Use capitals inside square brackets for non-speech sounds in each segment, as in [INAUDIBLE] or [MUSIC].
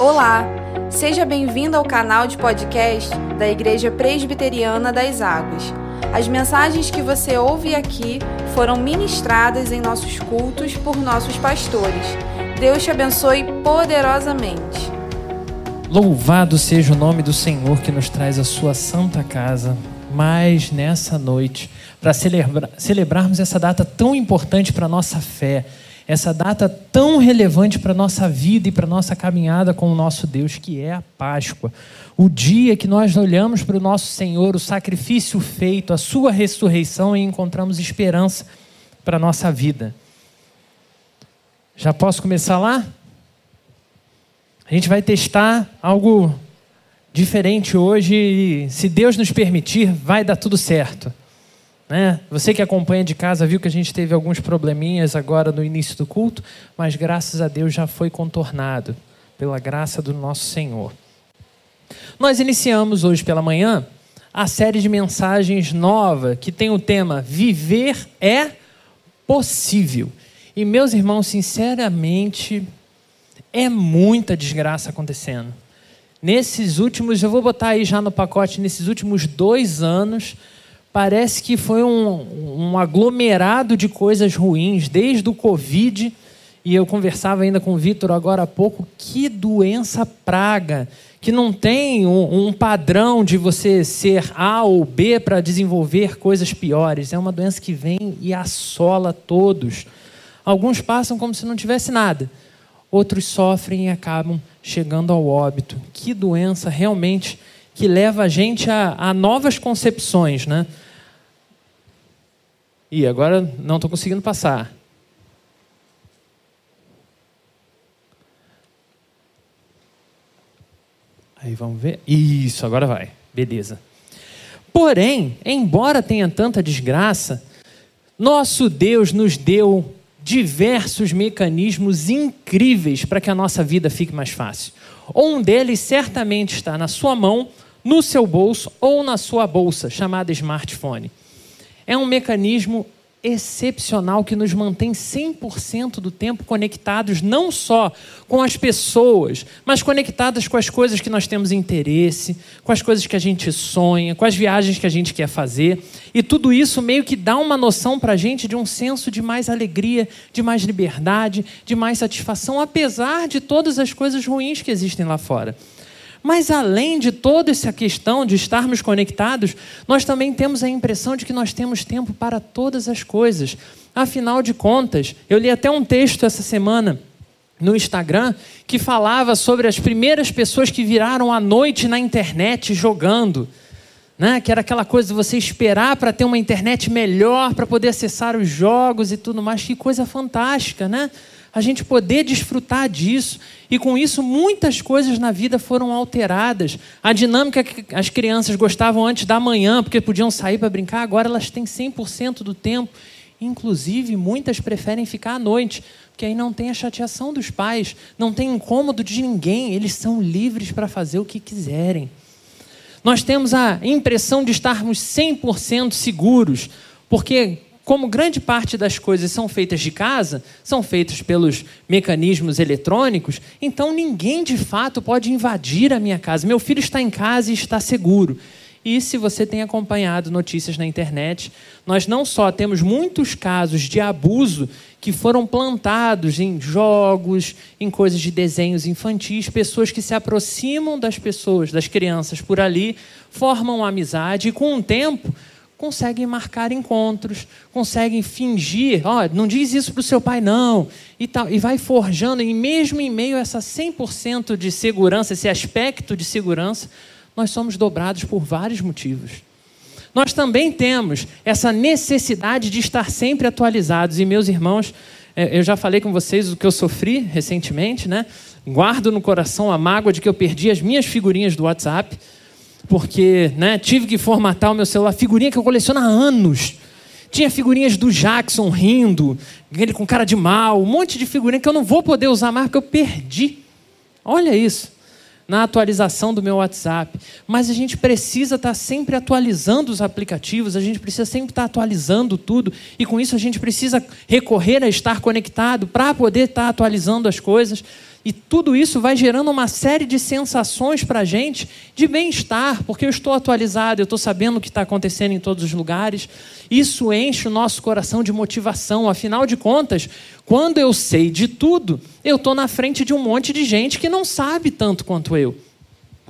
Olá, seja bem-vindo ao canal de podcast da Igreja Presbiteriana das Águas. As mensagens que você ouve aqui foram ministradas em nossos cultos por nossos pastores. Deus te abençoe poderosamente. Louvado seja o nome do Senhor que nos traz a sua santa casa, mais nessa noite, para celebra celebrarmos essa data tão importante para a nossa fé essa data tão relevante para a nossa vida e para a nossa caminhada com o nosso Deus, que é a Páscoa. O dia que nós olhamos para o nosso Senhor, o sacrifício feito, a sua ressurreição e encontramos esperança para a nossa vida. Já posso começar lá? A gente vai testar algo diferente hoje e, se Deus nos permitir, vai dar tudo certo. Né? Você que acompanha de casa viu que a gente teve alguns probleminhas agora no início do culto, mas graças a Deus já foi contornado pela graça do nosso Senhor. Nós iniciamos hoje pela manhã a série de mensagens nova que tem o tema Viver é possível. E meus irmãos, sinceramente, é muita desgraça acontecendo. Nesses últimos, eu vou botar aí já no pacote, nesses últimos dois anos, parece que foi um, um aglomerado de coisas ruins, desde o Covid, e eu conversava ainda com o Vitor agora há pouco, que doença praga, que não tem um, um padrão de você ser A ou B para desenvolver coisas piores. É uma doença que vem e assola todos. Alguns passam como se não tivesse nada, outros sofrem e acabam chegando ao óbito. Que doença realmente que leva a gente a, a novas concepções, né? E agora não estou conseguindo passar. Aí vamos ver. Isso, agora vai. Beleza. Porém, embora tenha tanta desgraça, nosso Deus nos deu diversos mecanismos incríveis para que a nossa vida fique mais fácil. Um deles certamente está na sua mão, no seu bolso ou na sua bolsa, chamada smartphone é um mecanismo excepcional que nos mantém 100% do tempo conectados não só com as pessoas, mas conectadas com as coisas que nós temos interesse, com as coisas que a gente sonha, com as viagens que a gente quer fazer. E tudo isso meio que dá uma noção para a gente de um senso de mais alegria, de mais liberdade, de mais satisfação, apesar de todas as coisas ruins que existem lá fora. Mas além de toda essa questão de estarmos conectados, nós também temos a impressão de que nós temos tempo para todas as coisas. Afinal de contas, eu li até um texto essa semana no Instagram que falava sobre as primeiras pessoas que viraram à noite na internet jogando. Né? Que era aquela coisa de você esperar para ter uma internet melhor, para poder acessar os jogos e tudo mais. Que coisa fantástica, né? A gente poder desfrutar disso. E com isso, muitas coisas na vida foram alteradas. A dinâmica que as crianças gostavam antes da manhã, porque podiam sair para brincar, agora elas têm 100% do tempo. Inclusive, muitas preferem ficar à noite, porque aí não tem a chateação dos pais, não tem incômodo de ninguém, eles são livres para fazer o que quiserem. Nós temos a impressão de estarmos 100% seguros, porque como grande parte das coisas são feitas de casa, são feitas pelos mecanismos eletrônicos, então ninguém de fato pode invadir a minha casa. Meu filho está em casa e está seguro. E se você tem acompanhado notícias na internet, nós não só temos muitos casos de abuso que foram plantados em jogos, em coisas de desenhos infantis, pessoas que se aproximam das pessoas, das crianças por ali, formam amizade e com o tempo conseguem marcar encontros, conseguem fingir, ó, oh, não diz isso para o seu pai não, e tal, e vai forjando, e mesmo em meio a essa 100% de segurança, esse aspecto de segurança, nós somos dobrados por vários motivos. Nós também temos essa necessidade de estar sempre atualizados, e meus irmãos, é, eu já falei com vocês o que eu sofri recentemente, né? Guardo no coração a mágoa de que eu perdi as minhas figurinhas do WhatsApp, porque né, tive que formatar o meu celular. Figurinha que eu coleciono há anos. Tinha figurinhas do Jackson rindo, ele com cara de mal, um monte de figurinha que eu não vou poder usar mais porque eu perdi. Olha isso, na atualização do meu WhatsApp. Mas a gente precisa estar sempre atualizando os aplicativos, a gente precisa sempre estar atualizando tudo, e com isso a gente precisa recorrer a estar conectado para poder estar atualizando as coisas. E tudo isso vai gerando uma série de sensações para a gente de bem-estar, porque eu estou atualizado, eu estou sabendo o que está acontecendo em todos os lugares. Isso enche o nosso coração de motivação. Afinal de contas, quando eu sei de tudo, eu estou na frente de um monte de gente que não sabe tanto quanto eu.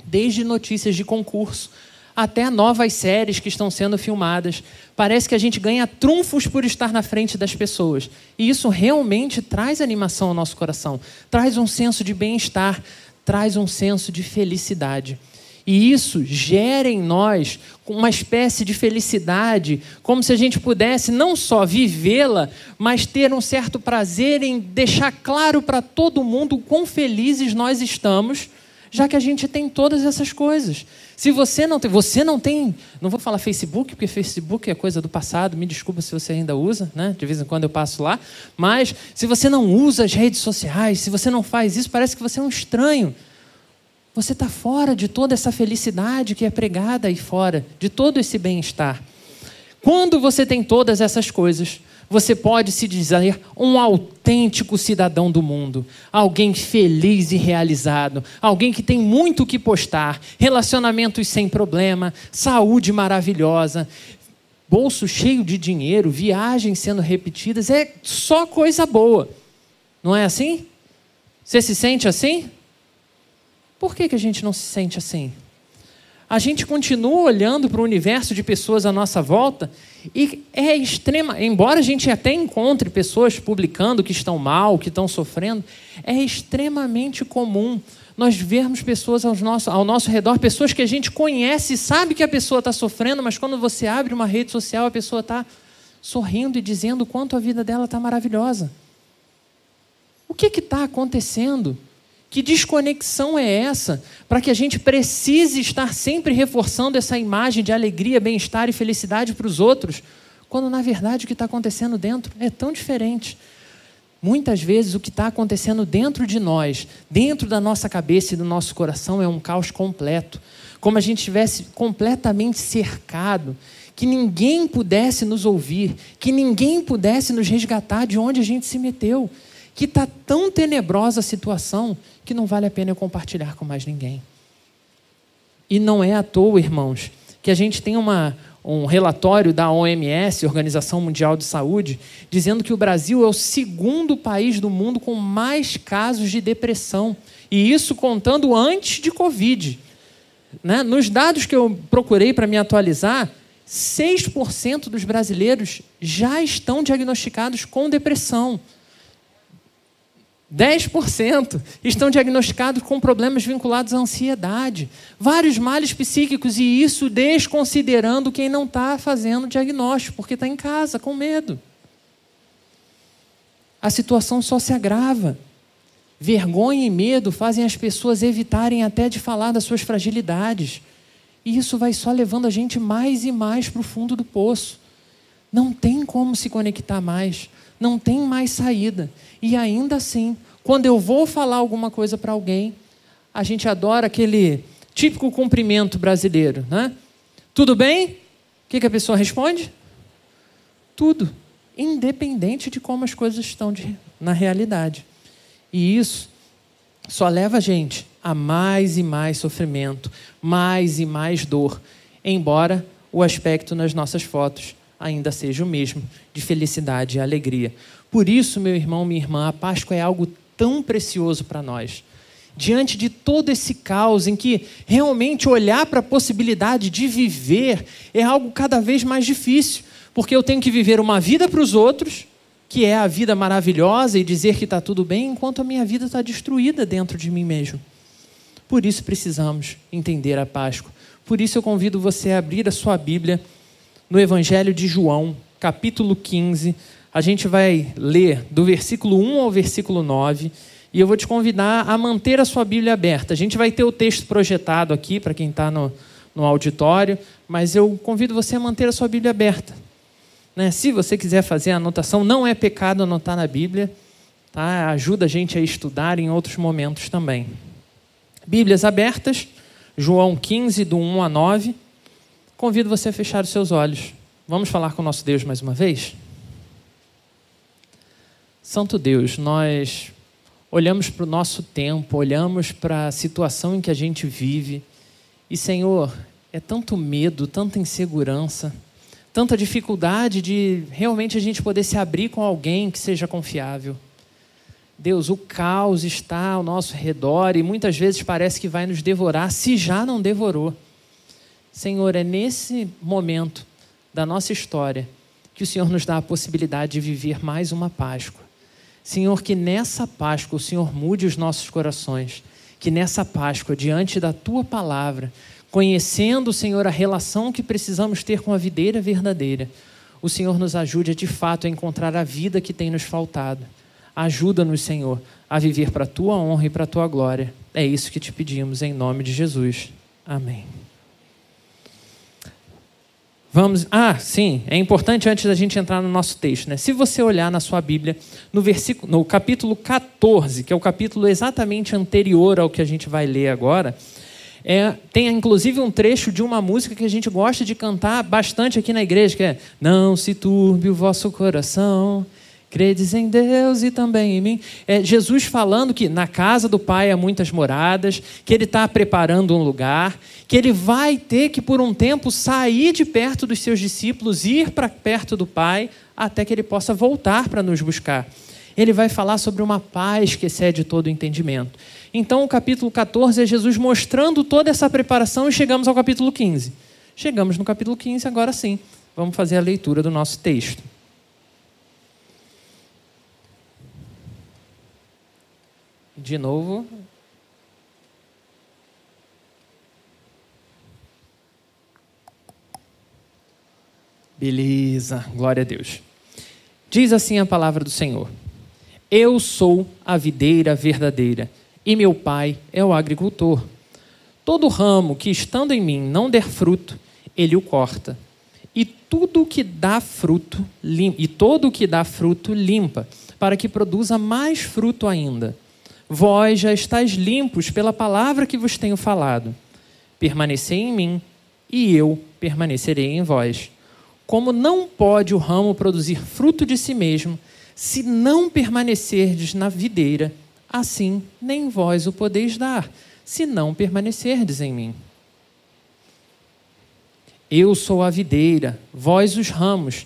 Desde notícias de concurso até novas séries que estão sendo filmadas. Parece que a gente ganha trunfos por estar na frente das pessoas. E isso realmente traz animação ao nosso coração, traz um senso de bem-estar, traz um senso de felicidade. E isso gera em nós uma espécie de felicidade, como se a gente pudesse não só vivê-la, mas ter um certo prazer em deixar claro para todo mundo o quão felizes nós estamos, já que a gente tem todas essas coisas. Se você não tem, você não tem, não vou falar Facebook, porque Facebook é coisa do passado, me desculpa se você ainda usa, né? De vez em quando eu passo lá, mas se você não usa as redes sociais, se você não faz isso, parece que você é um estranho. Você está fora de toda essa felicidade que é pregada aí fora, de todo esse bem-estar. Quando você tem todas essas coisas, você pode se dizer um autêntico cidadão do mundo, alguém feliz e realizado, alguém que tem muito o que postar, relacionamentos sem problema, saúde maravilhosa, bolso cheio de dinheiro, viagens sendo repetidas, é só coisa boa. Não é assim? Você se sente assim? Por que, que a gente não se sente assim? A gente continua olhando para o universo de pessoas à nossa volta e é extrema, embora a gente até encontre pessoas publicando que estão mal, que estão sofrendo, é extremamente comum nós vermos pessoas ao nosso, ao nosso redor, pessoas que a gente conhece, sabe que a pessoa está sofrendo, mas quando você abre uma rede social, a pessoa está sorrindo e dizendo o quanto a vida dela está maravilhosa. O que está acontecendo? Que desconexão é essa para que a gente precise estar sempre reforçando essa imagem de alegria, bem-estar e felicidade para os outros, quando na verdade o que está acontecendo dentro é tão diferente? Muitas vezes o que está acontecendo dentro de nós, dentro da nossa cabeça e do nosso coração, é um caos completo. Como a gente estivesse completamente cercado, que ninguém pudesse nos ouvir, que ninguém pudesse nos resgatar de onde a gente se meteu que está tão tenebrosa a situação que não vale a pena eu compartilhar com mais ninguém. E não é à toa, irmãos, que a gente tem uma, um relatório da OMS, Organização Mundial de Saúde, dizendo que o Brasil é o segundo país do mundo com mais casos de depressão. E isso contando antes de Covid. Né? Nos dados que eu procurei para me atualizar, 6% dos brasileiros já estão diagnosticados com depressão. 10% estão diagnosticados com problemas vinculados à ansiedade, vários males psíquicos, e isso desconsiderando quem não está fazendo diagnóstico, porque está em casa com medo. A situação só se agrava. Vergonha e medo fazem as pessoas evitarem até de falar das suas fragilidades. E isso vai só levando a gente mais e mais para o fundo do poço. Não tem como se conectar mais, não tem mais saída. E ainda assim, quando eu vou falar alguma coisa para alguém, a gente adora aquele típico cumprimento brasileiro, né? Tudo bem? O que, que a pessoa responde? Tudo, independente de como as coisas estão de, na realidade. E isso só leva a gente a mais e mais sofrimento, mais e mais dor, embora o aspecto nas nossas fotos ainda seja o mesmo, de felicidade e alegria. Por isso, meu irmão, minha irmã, a Páscoa é algo tão precioso para nós. Diante de todo esse caos em que realmente olhar para a possibilidade de viver é algo cada vez mais difícil, porque eu tenho que viver uma vida para os outros, que é a vida maravilhosa e dizer que está tudo bem, enquanto a minha vida está destruída dentro de mim mesmo. Por isso precisamos entender a Páscoa. Por isso eu convido você a abrir a sua Bíblia no Evangelho de João, capítulo 15, a gente vai ler do versículo 1 ao versículo 9 e eu vou te convidar a manter a sua Bíblia aberta. A gente vai ter o texto projetado aqui para quem está no, no auditório, mas eu convido você a manter a sua Bíblia aberta. Né? Se você quiser fazer a anotação, não é pecado anotar na Bíblia, tá? ajuda a gente a estudar em outros momentos também. Bíblias abertas, João 15, do 1 a 9. Convido você a fechar os seus olhos. Vamos falar com o nosso Deus mais uma vez? Santo Deus, nós olhamos para o nosso tempo, olhamos para a situação em que a gente vive. E, Senhor, é tanto medo, tanta insegurança, tanta dificuldade de realmente a gente poder se abrir com alguém que seja confiável. Deus, o caos está ao nosso redor e muitas vezes parece que vai nos devorar, se já não devorou. Senhor, é nesse momento da nossa história que o Senhor nos dá a possibilidade de viver mais uma Páscoa. Senhor, que nessa Páscoa o Senhor mude os nossos corações, que nessa Páscoa, diante da tua palavra, conhecendo, Senhor, a relação que precisamos ter com a videira verdadeira, o Senhor nos ajude de fato a encontrar a vida que tem nos faltado. Ajuda-nos, Senhor, a viver para a tua honra e para a tua glória. É isso que te pedimos em nome de Jesus. Amém. Vamos. Ah, sim, é importante antes da gente entrar no nosso texto, né? Se você olhar na sua Bíblia, no versículo, no capítulo 14, que é o capítulo exatamente anterior ao que a gente vai ler agora, é, tem inclusive um trecho de uma música que a gente gosta de cantar bastante aqui na igreja, que é Não se turbe o vosso coração, Credes em Deus e também em mim. É Jesus falando que na casa do Pai há muitas moradas, que Ele está preparando um lugar, que Ele vai ter que, por um tempo, sair de perto dos seus discípulos, ir para perto do Pai, até que Ele possa voltar para nos buscar. Ele vai falar sobre uma paz que excede todo o entendimento. Então, o capítulo 14 é Jesus mostrando toda essa preparação e chegamos ao capítulo 15. Chegamos no capítulo 15, agora sim. Vamos fazer a leitura do nosso texto. De novo. Beleza, glória a Deus. Diz assim a palavra do Senhor: Eu sou a videira verdadeira, e meu pai é o agricultor. Todo ramo que estando em mim não der fruto, ele o corta. E tudo que dá fruto, limpa, e todo o que dá fruto limpa, para que produza mais fruto ainda. Vós já estáis limpos pela palavra que vos tenho falado. Permanecei em mim, e eu permanecerei em vós. Como não pode o ramo produzir fruto de si mesmo, se não permanecerdes na videira, assim nem vós o podeis dar, se não permanecerdes em mim. Eu sou a videira, vós os ramos.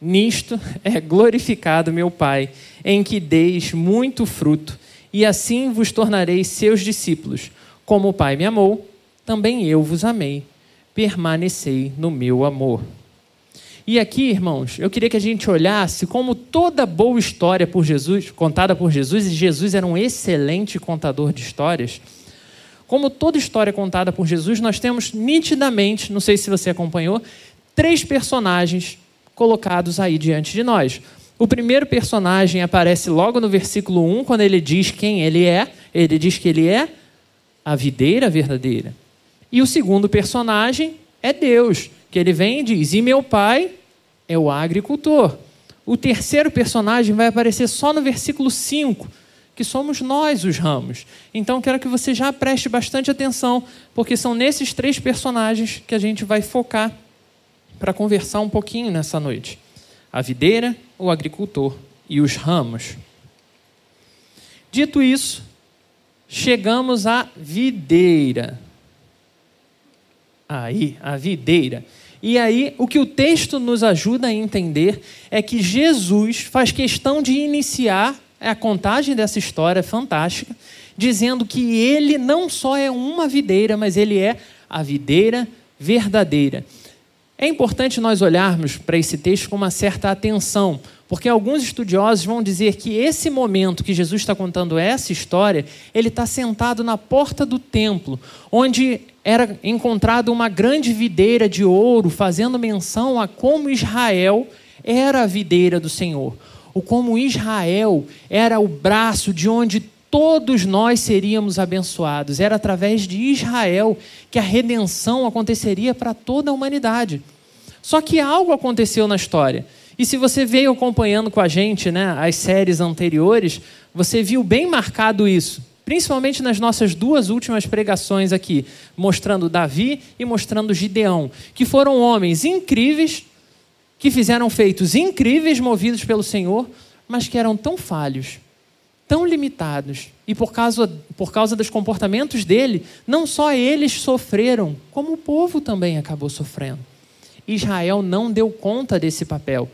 Nisto é glorificado meu Pai, em que deis muito fruto, e assim vos tornareis seus discípulos. Como o Pai me amou, também eu vos amei. Permanecei no meu amor. E aqui, irmãos, eu queria que a gente olhasse como toda boa história por Jesus, contada por Jesus, e Jesus era um excelente contador de histórias. Como toda história contada por Jesus, nós temos nitidamente, não sei se você acompanhou, três personagens colocados aí diante de nós. O primeiro personagem aparece logo no versículo 1, quando ele diz quem ele é. Ele diz que ele é a videira verdadeira. E o segundo personagem é Deus, que ele vem e diz: E meu pai é o agricultor. O terceiro personagem vai aparecer só no versículo 5, que somos nós os ramos. Então quero que você já preste bastante atenção, porque são nesses três personagens que a gente vai focar para conversar um pouquinho nessa noite. A videira, o agricultor e os ramos. Dito isso, chegamos à videira. Aí, a videira. E aí, o que o texto nos ajuda a entender é que Jesus faz questão de iniciar a contagem dessa história fantástica, dizendo que ele não só é uma videira, mas ele é a videira verdadeira. É importante nós olharmos para esse texto com uma certa atenção, porque alguns estudiosos vão dizer que esse momento que Jesus está contando essa história, ele está sentado na porta do templo, onde era encontrada uma grande videira de ouro, fazendo menção a como Israel era a videira do Senhor, ou como Israel era o braço de onde todos nós seríamos abençoados. Era através de Israel que a redenção aconteceria para toda a humanidade. Só que algo aconteceu na história. E se você veio acompanhando com a gente né, as séries anteriores, você viu bem marcado isso. Principalmente nas nossas duas últimas pregações aqui, mostrando Davi e mostrando Gideão, que foram homens incríveis, que fizeram feitos incríveis movidos pelo Senhor, mas que eram tão falhos, tão limitados. E por causa, por causa dos comportamentos dele, não só eles sofreram, como o povo também acabou sofrendo. Israel não deu conta desse papel.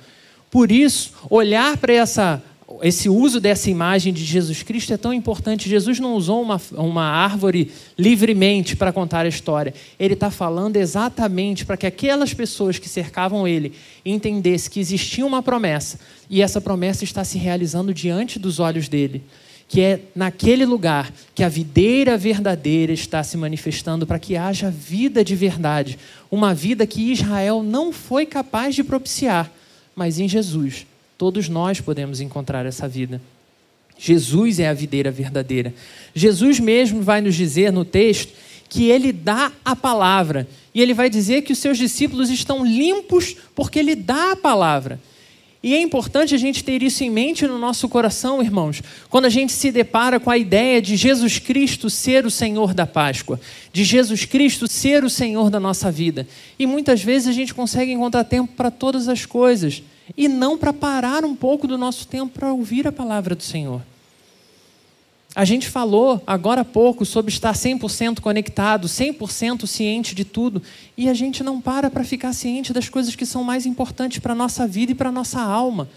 Por isso, olhar para essa esse uso dessa imagem de Jesus Cristo é tão importante. Jesus não usou uma, uma árvore livremente para contar a história. Ele está falando exatamente para que aquelas pessoas que cercavam ele entendessem que existia uma promessa e essa promessa está se realizando diante dos olhos dele. Que é naquele lugar que a videira verdadeira está se manifestando para que haja vida de verdade. Uma vida que Israel não foi capaz de propiciar, mas em Jesus Todos nós podemos encontrar essa vida. Jesus é a videira verdadeira. Jesus mesmo vai nos dizer no texto que ele dá a palavra. E ele vai dizer que os seus discípulos estão limpos porque ele dá a palavra. E é importante a gente ter isso em mente no nosso coração, irmãos, quando a gente se depara com a ideia de Jesus Cristo ser o Senhor da Páscoa, de Jesus Cristo ser o Senhor da nossa vida. E muitas vezes a gente consegue encontrar tempo para todas as coisas e não para parar um pouco do nosso tempo para ouvir a palavra do Senhor. A gente falou agora há pouco sobre estar 100% conectado, 100% ciente de tudo, e a gente não para para ficar ciente das coisas que são mais importantes para a nossa vida e para a nossa alma.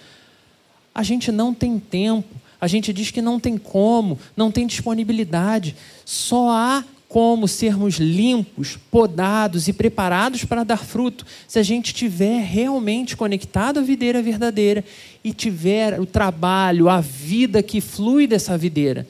A gente não tem tempo, a gente diz que não tem como, não tem disponibilidade. Só há como sermos limpos, podados e preparados para dar fruto, se a gente estiver realmente conectado à videira verdadeira e tiver o trabalho, a vida que flui dessa videira.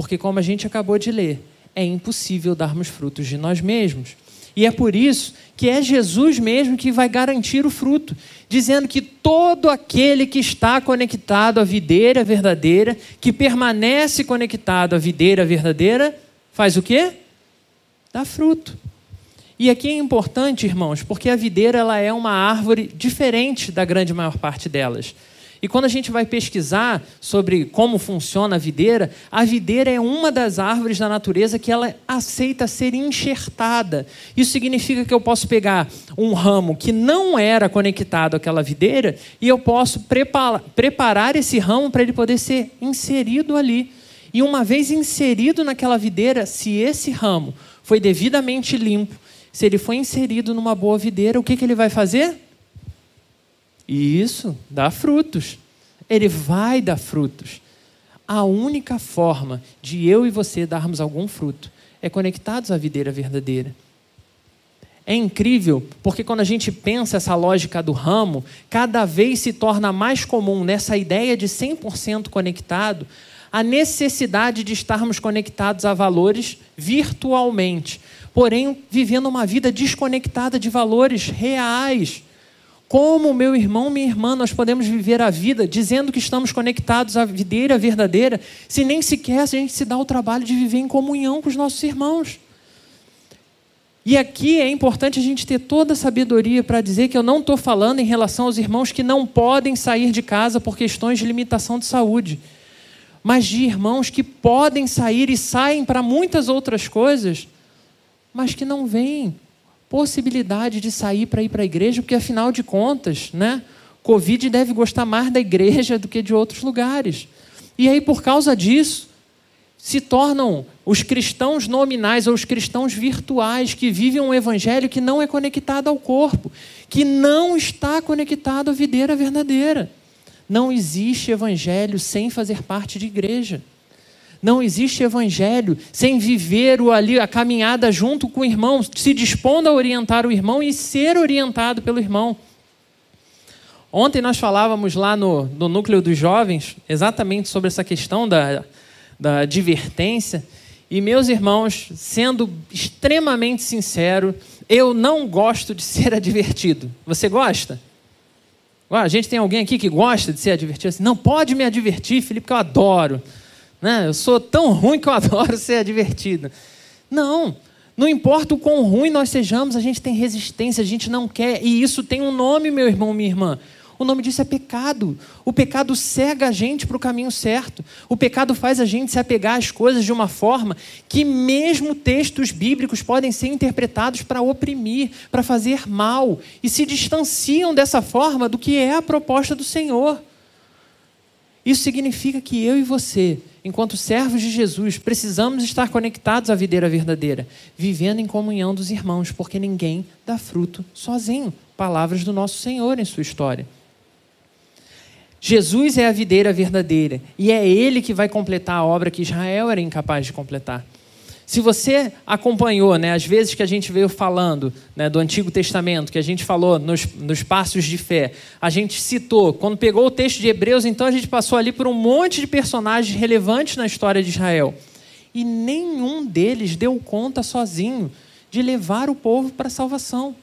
Porque, como a gente acabou de ler, é impossível darmos frutos de nós mesmos. E é por isso que é Jesus mesmo que vai garantir o fruto, dizendo que todo aquele que está conectado à videira verdadeira, que permanece conectado à videira verdadeira, faz o quê? Dá fruto. E aqui é importante, irmãos, porque a videira ela é uma árvore diferente da grande maior parte delas. E quando a gente vai pesquisar sobre como funciona a videira, a videira é uma das árvores da natureza que ela aceita ser enxertada. Isso significa que eu posso pegar um ramo que não era conectado àquela videira e eu posso preparar esse ramo para ele poder ser inserido ali. E uma vez inserido naquela videira, se esse ramo foi devidamente limpo, se ele foi inserido numa boa videira, o que, que ele vai fazer? Isso, dá frutos. Ele vai dar frutos. A única forma de eu e você darmos algum fruto é conectados à videira verdadeira. É incrível, porque quando a gente pensa essa lógica do ramo, cada vez se torna mais comum nessa ideia de 100% conectado, a necessidade de estarmos conectados a valores virtualmente, porém vivendo uma vida desconectada de valores reais. Como, meu irmão, minha irmã, nós podemos viver a vida dizendo que estamos conectados à videira verdadeira, se nem sequer a gente se dá o trabalho de viver em comunhão com os nossos irmãos? E aqui é importante a gente ter toda a sabedoria para dizer que eu não estou falando em relação aos irmãos que não podem sair de casa por questões de limitação de saúde mas de irmãos que podem sair e saem para muitas outras coisas, mas que não veem possibilidade de sair para ir para a igreja, porque afinal de contas, né? Covid deve gostar mais da igreja do que de outros lugares. E aí, por causa disso, se tornam os cristãos nominais ou os cristãos virtuais que vivem um evangelho que não é conectado ao corpo, que não está conectado à videira verdadeira. Não existe evangelho sem fazer parte de igreja. Não existe evangelho sem viver o ali a caminhada junto com o irmão, se dispondo a orientar o irmão e ser orientado pelo irmão. Ontem nós falávamos lá no, no núcleo dos jovens exatamente sobre essa questão da, da advertência. E meus irmãos, sendo extremamente sincero, eu não gosto de ser [LAUGHS] advertido. Você gosta? a gente tem alguém aqui que gosta de ser advertido assim? Não, pode me advertir, Felipe, que eu adoro. Né? Eu sou tão ruim que eu [LAUGHS] adoro ser divertido. Não. Não importa o quão ruim nós sejamos, a gente tem resistência, a gente não quer. E isso tem um nome, meu irmão, minha irmã. O nome disso é pecado. O pecado cega a gente para o caminho certo. O pecado faz a gente se apegar às coisas de uma forma que, mesmo textos bíblicos, podem ser interpretados para oprimir, para fazer mal, e se distanciam dessa forma do que é a proposta do Senhor. Isso significa que eu e você, enquanto servos de Jesus, precisamos estar conectados à videira verdadeira, vivendo em comunhão dos irmãos, porque ninguém dá fruto sozinho. Palavras do nosso Senhor em sua história. Jesus é a videira verdadeira e é ele que vai completar a obra que Israel era incapaz de completar. Se você acompanhou, né, as vezes que a gente veio falando né, do Antigo Testamento, que a gente falou nos, nos passos de fé, a gente citou, quando pegou o texto de Hebreus, então a gente passou ali por um monte de personagens relevantes na história de Israel. E nenhum deles deu conta sozinho de levar o povo para a salvação.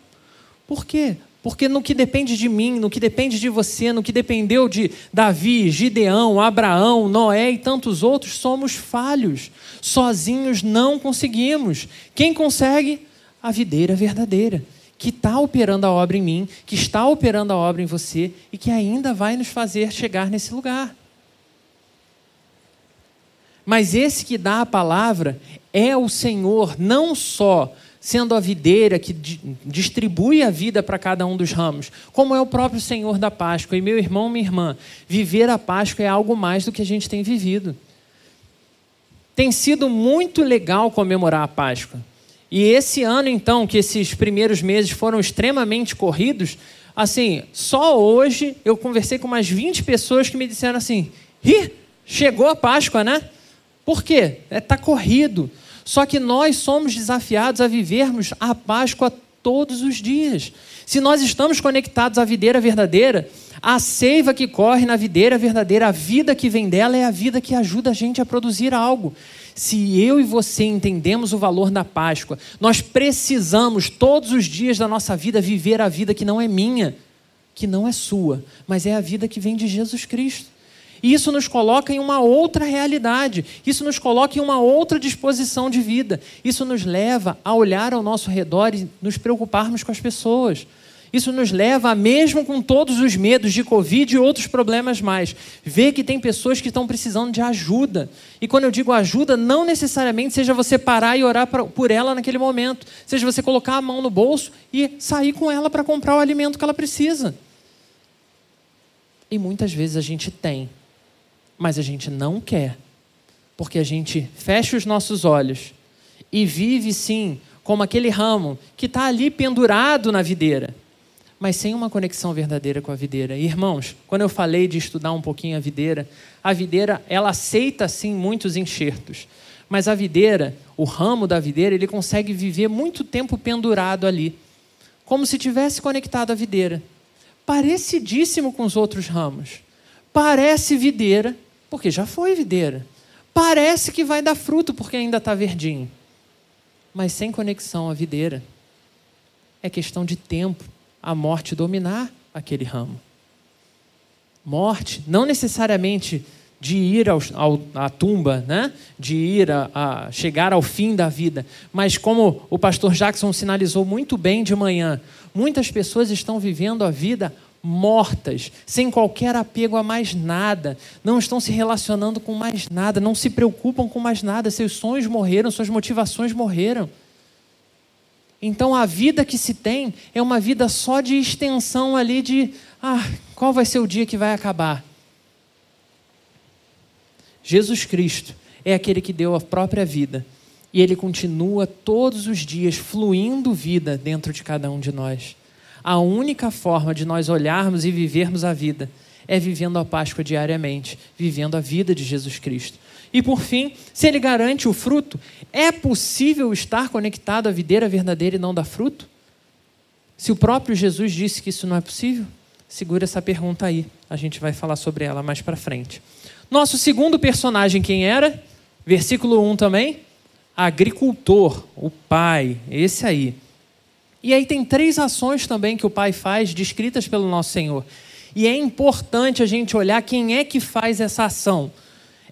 Por quê? Porque no que depende de mim, no que depende de você, no que dependeu de Davi, Gideão, Abraão, Noé e tantos outros, somos falhos. Sozinhos não conseguimos. Quem consegue? A videira verdadeira, que está operando a obra em mim, que está operando a obra em você e que ainda vai nos fazer chegar nesse lugar. Mas esse que dá a palavra é o Senhor, não só sendo a videira que distribui a vida para cada um dos ramos, como é o próprio Senhor da Páscoa. E meu irmão, minha irmã, viver a Páscoa é algo mais do que a gente tem vivido. Tem sido muito legal comemorar a Páscoa. E esse ano, então, que esses primeiros meses foram extremamente corridos, assim, só hoje eu conversei com umas 20 pessoas que me disseram assim: Ih, chegou a Páscoa, né? Por quê? Está é, tá corrido. Só que nós somos desafiados a vivermos a Páscoa todos os dias. Se nós estamos conectados à videira verdadeira, a seiva que corre na videira verdadeira, a vida que vem dela é a vida que ajuda a gente a produzir algo. Se eu e você entendemos o valor da Páscoa, nós precisamos todos os dias da nossa vida viver a vida que não é minha, que não é sua, mas é a vida que vem de Jesus Cristo. E isso nos coloca em uma outra realidade, isso nos coloca em uma outra disposição de vida, isso nos leva a olhar ao nosso redor e nos preocuparmos com as pessoas. Isso nos leva a, mesmo com todos os medos de Covid e outros problemas mais, ver que tem pessoas que estão precisando de ajuda. E quando eu digo ajuda, não necessariamente seja você parar e orar por ela naquele momento, seja você colocar a mão no bolso e sair com ela para comprar o alimento que ela precisa. E muitas vezes a gente tem, mas a gente não quer, porque a gente fecha os nossos olhos e vive sim como aquele ramo que está ali pendurado na videira, mas sem uma conexão verdadeira com a videira. Irmãos, quando eu falei de estudar um pouquinho a videira, a videira ela aceita sim muitos enxertos, mas a videira, o ramo da videira, ele consegue viver muito tempo pendurado ali, como se tivesse conectado à videira, parecidíssimo com os outros ramos. Parece videira, porque já foi videira. Parece que vai dar fruto porque ainda está verdinho. Mas sem conexão à videira, é questão de tempo a morte dominar aquele ramo. Morte, não necessariamente de ir ao, ao, à tumba, né? de ir a, a, chegar ao fim da vida. Mas como o pastor Jackson sinalizou muito bem de manhã, muitas pessoas estão vivendo a vida mortas, sem qualquer apego a mais nada, não estão se relacionando com mais nada, não se preocupam com mais nada, seus sonhos morreram, suas motivações morreram. Então a vida que se tem é uma vida só de extensão ali de ah, qual vai ser o dia que vai acabar? Jesus Cristo é aquele que deu a própria vida e ele continua todos os dias fluindo vida dentro de cada um de nós. A única forma de nós olharmos e vivermos a vida é vivendo a Páscoa diariamente, vivendo a vida de Jesus Cristo. E por fim, se ele garante o fruto, é possível estar conectado à videira verdadeira e não dar fruto? Se o próprio Jesus disse que isso não é possível, segura essa pergunta aí. A gente vai falar sobre ela mais para frente. Nosso segundo personagem, quem era? Versículo 1 também. Agricultor, o pai, esse aí. E aí tem três ações também que o Pai faz, descritas pelo nosso Senhor. E é importante a gente olhar quem é que faz essa ação.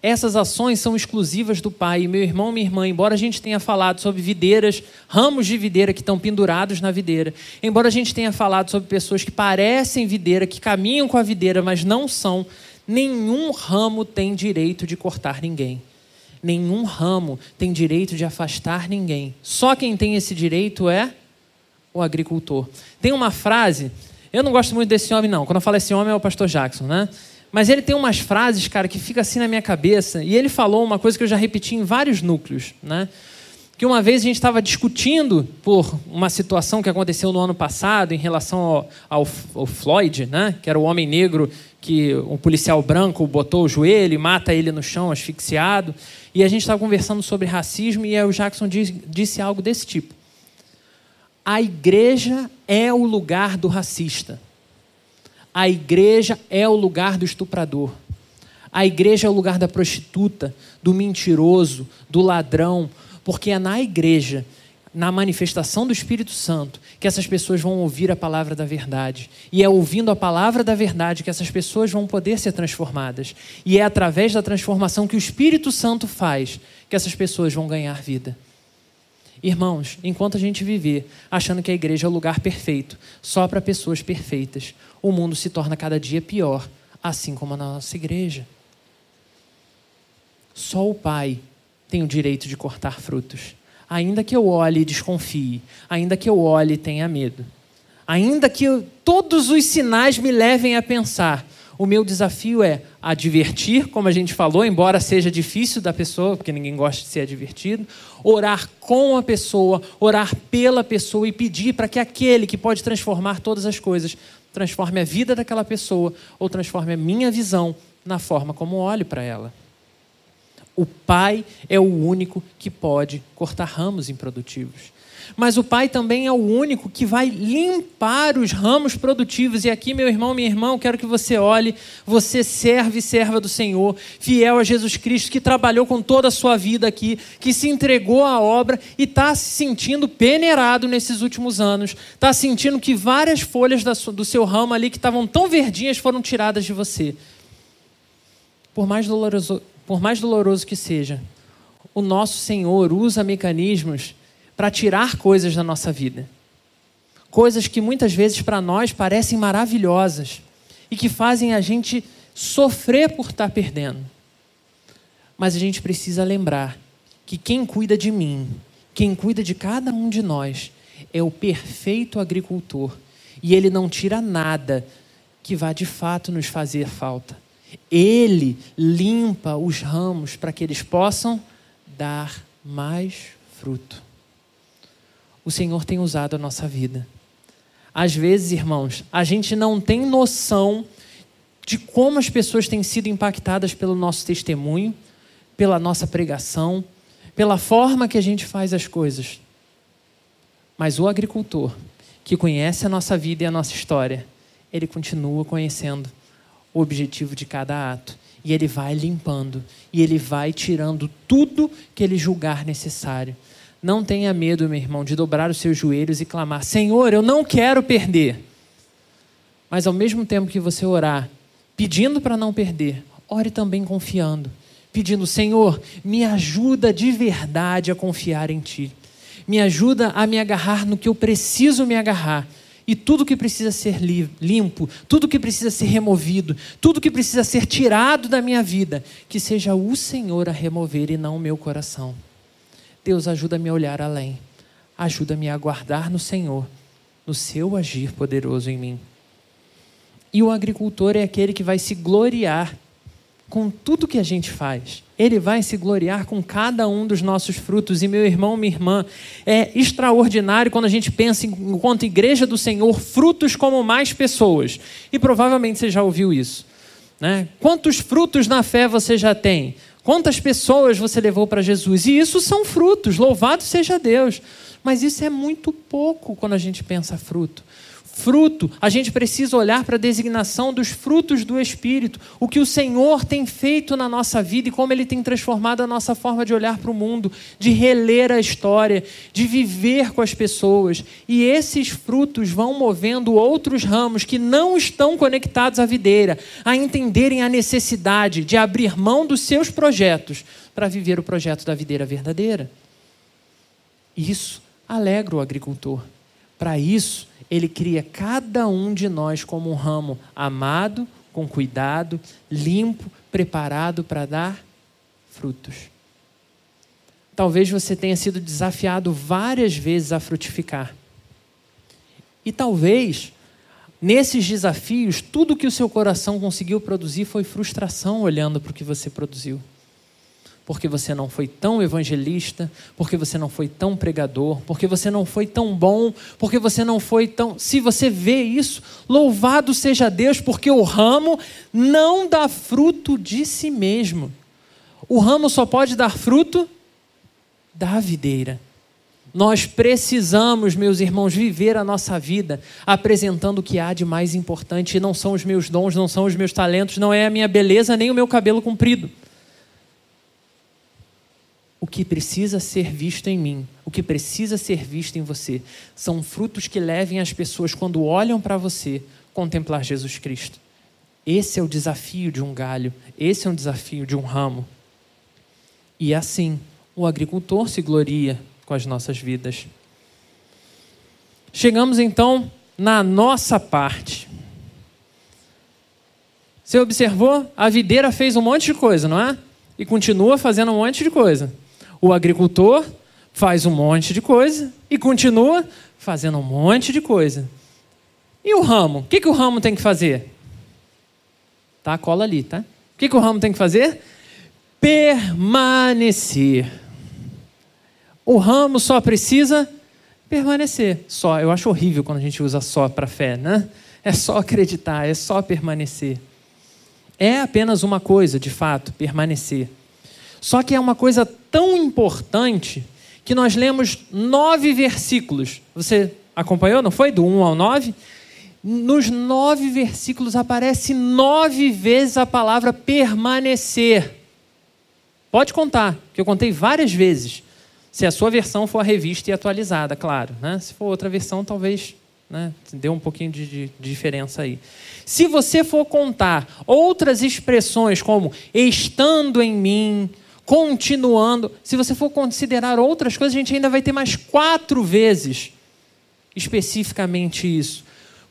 essas ações são exclusivas do Pai. meu irmão, minha irmã, embora a gente tenha falado sobre videiras, ramos de videira que estão pendurados na videira, embora a gente tenha falado sobre pessoas que parecem videira, que caminham com a videira, mas não são, nenhum ramo tem direito de cortar ninguém. Nenhum ramo tem direito de afastar ninguém. Só quem tem esse direito é o agricultor. Tem uma frase, eu não gosto muito desse homem, não. Quando eu falo esse homem é o pastor Jackson, né? Mas ele tem umas frases, cara, que fica assim na minha cabeça. E ele falou uma coisa que eu já repeti em vários núcleos, né? Que uma vez a gente estava discutindo por uma situação que aconteceu no ano passado em relação ao, ao, ao Floyd, né? Que era o homem negro que um policial branco botou o joelho e mata ele no chão asfixiado. E a gente estava conversando sobre racismo e o Jackson disse algo desse tipo. A igreja é o lugar do racista. A igreja é o lugar do estuprador. A igreja é o lugar da prostituta, do mentiroso, do ladrão, porque é na igreja, na manifestação do Espírito Santo, que essas pessoas vão ouvir a palavra da verdade. E é ouvindo a palavra da verdade que essas pessoas vão poder ser transformadas. E é através da transformação que o Espírito Santo faz que essas pessoas vão ganhar vida. Irmãos, enquanto a gente viver achando que a igreja é o lugar perfeito, só para pessoas perfeitas, o mundo se torna cada dia pior, assim como a nossa igreja. Só o Pai tem o direito de cortar frutos. Ainda que eu olhe e desconfie, ainda que eu olhe e tenha medo, ainda que todos os sinais me levem a pensar, o meu desafio é advertir, como a gente falou, embora seja difícil da pessoa, porque ninguém gosta de ser advertido, orar com a pessoa, orar pela pessoa e pedir para que aquele que pode transformar todas as coisas transforme a vida daquela pessoa ou transforme a minha visão na forma como olho para ela. O Pai é o único que pode cortar ramos improdutivos mas o Pai também é o único que vai limpar os ramos produtivos. E aqui, meu irmão, minha irmã, quero que você olhe, você serve e serva do Senhor, fiel a Jesus Cristo, que trabalhou com toda a sua vida aqui, que se entregou à obra e está se sentindo peneirado nesses últimos anos, está sentindo que várias folhas do seu ramo ali que estavam tão verdinhas foram tiradas de você. Por mais doloroso, por mais doloroso que seja, o nosso Senhor usa mecanismos para tirar coisas da nossa vida. Coisas que muitas vezes para nós parecem maravilhosas e que fazem a gente sofrer por estar tá perdendo. Mas a gente precisa lembrar que quem cuida de mim, quem cuida de cada um de nós, é o perfeito agricultor. E ele não tira nada que vá de fato nos fazer falta. Ele limpa os ramos para que eles possam dar mais fruto o Senhor tem usado a nossa vida. Às vezes, irmãos, a gente não tem noção de como as pessoas têm sido impactadas pelo nosso testemunho, pela nossa pregação, pela forma que a gente faz as coisas. Mas o agricultor, que conhece a nossa vida e a nossa história, ele continua conhecendo o objetivo de cada ato. E ele vai limpando, e ele vai tirando tudo que ele julgar necessário não tenha medo, meu irmão, de dobrar os seus joelhos e clamar: Senhor, eu não quero perder. Mas ao mesmo tempo que você orar, pedindo para não perder, ore também confiando, pedindo: Senhor, me ajuda de verdade a confiar em Ti. Me ajuda a me agarrar no que eu preciso me agarrar. E tudo que precisa ser limpo, tudo que precisa ser removido, tudo que precisa ser tirado da minha vida, que seja o Senhor a remover e não o meu coração. Deus, ajuda-me a olhar além. Ajuda-me a guardar no Senhor, no seu agir poderoso em mim. E o agricultor é aquele que vai se gloriar com tudo que a gente faz. Ele vai se gloriar com cada um dos nossos frutos. E meu irmão, minha irmã, é extraordinário quando a gente pensa, enquanto igreja do Senhor, frutos como mais pessoas. E provavelmente você já ouviu isso. Né? Quantos frutos na fé você já tem? Quantas pessoas você levou para Jesus? E isso são frutos, louvado seja Deus. Mas isso é muito pouco quando a gente pensa fruto. Fruto, a gente precisa olhar para a designação dos frutos do Espírito, o que o Senhor tem feito na nossa vida e como Ele tem transformado a nossa forma de olhar para o mundo, de reler a história, de viver com as pessoas. E esses frutos vão movendo outros ramos que não estão conectados à videira a entenderem a necessidade de abrir mão dos seus projetos para viver o projeto da videira verdadeira. Isso alegra o agricultor. Para isso, ele cria cada um de nós como um ramo amado, com cuidado, limpo, preparado para dar frutos. Talvez você tenha sido desafiado várias vezes a frutificar. E talvez, nesses desafios, tudo que o seu coração conseguiu produzir foi frustração olhando para o que você produziu porque você não foi tão evangelista, porque você não foi tão pregador, porque você não foi tão bom, porque você não foi tão. Se você vê isso, louvado seja Deus, porque o ramo não dá fruto de si mesmo. O ramo só pode dar fruto da videira. Nós precisamos, meus irmãos, viver a nossa vida apresentando o que há de mais importante. E não são os meus dons, não são os meus talentos, não é a minha beleza, nem o meu cabelo comprido o que precisa ser visto em mim, o que precisa ser visto em você, são frutos que levem as pessoas, quando olham para você, contemplar Jesus Cristo. Esse é o desafio de um galho, esse é um desafio de um ramo. E assim, o agricultor se gloria com as nossas vidas. Chegamos então na nossa parte. Você observou? A videira fez um monte de coisa, não é? E continua fazendo um monte de coisa. O agricultor faz um monte de coisa e continua fazendo um monte de coisa. E o ramo? O que, que o ramo tem que fazer? Tá, cola ali, tá? O que, que o ramo tem que fazer? Permanecer. O ramo só precisa permanecer. Só. Eu acho horrível quando a gente usa só para fé, né? É só acreditar, é só permanecer. É apenas uma coisa, de fato, permanecer. Só que é uma coisa tão importante que nós lemos nove versículos. Você acompanhou, não foi? Do 1 ao 9? Nos nove versículos aparece nove vezes a palavra permanecer. Pode contar, que eu contei várias vezes. Se a sua versão for a revista e atualizada, claro. Né? Se for outra versão, talvez né? dê um pouquinho de, de diferença aí. Se você for contar outras expressões como estando em mim, continuando. Se você for considerar outras coisas, a gente ainda vai ter mais quatro vezes especificamente isso.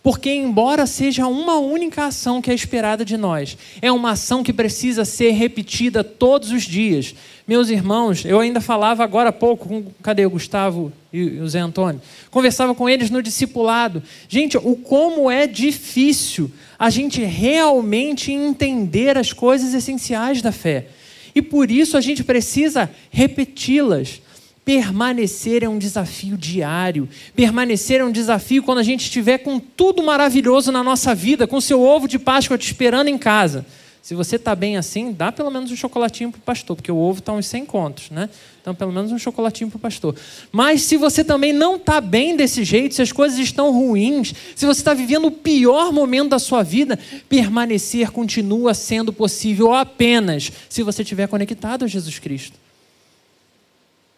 Porque, embora seja uma única ação que é esperada de nós, é uma ação que precisa ser repetida todos os dias. Meus irmãos, eu ainda falava agora há pouco com cadê o Gustavo e o Zé Antônio? Conversava com eles no discipulado. Gente, o como é difícil a gente realmente entender as coisas essenciais da fé. E por isso a gente precisa repeti-las. Permanecer é um desafio diário. Permanecer é um desafio quando a gente estiver com tudo maravilhoso na nossa vida, com seu ovo de Páscoa te esperando em casa. Se você está bem assim, dá pelo menos um chocolatinho para o pastor, porque o ovo está uns 100 contos, né? Então, pelo menos um chocolatinho para o pastor. Mas se você também não está bem desse jeito, se as coisas estão ruins, se você está vivendo o pior momento da sua vida, permanecer continua sendo possível apenas se você estiver conectado a Jesus Cristo.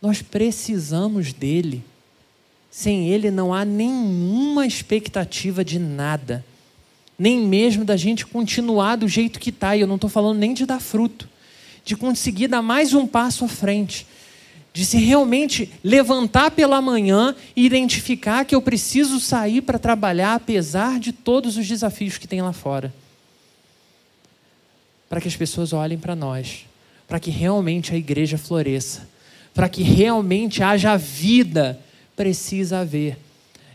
Nós precisamos dele. Sem ele não há nenhuma expectativa de nada nem mesmo da gente continuar do jeito que está. E eu não estou falando nem de dar fruto, de conseguir dar mais um passo à frente, de se realmente levantar pela manhã e identificar que eu preciso sair para trabalhar apesar de todos os desafios que tem lá fora. Para que as pessoas olhem para nós, para que realmente a igreja floresça, para que realmente haja vida, precisa haver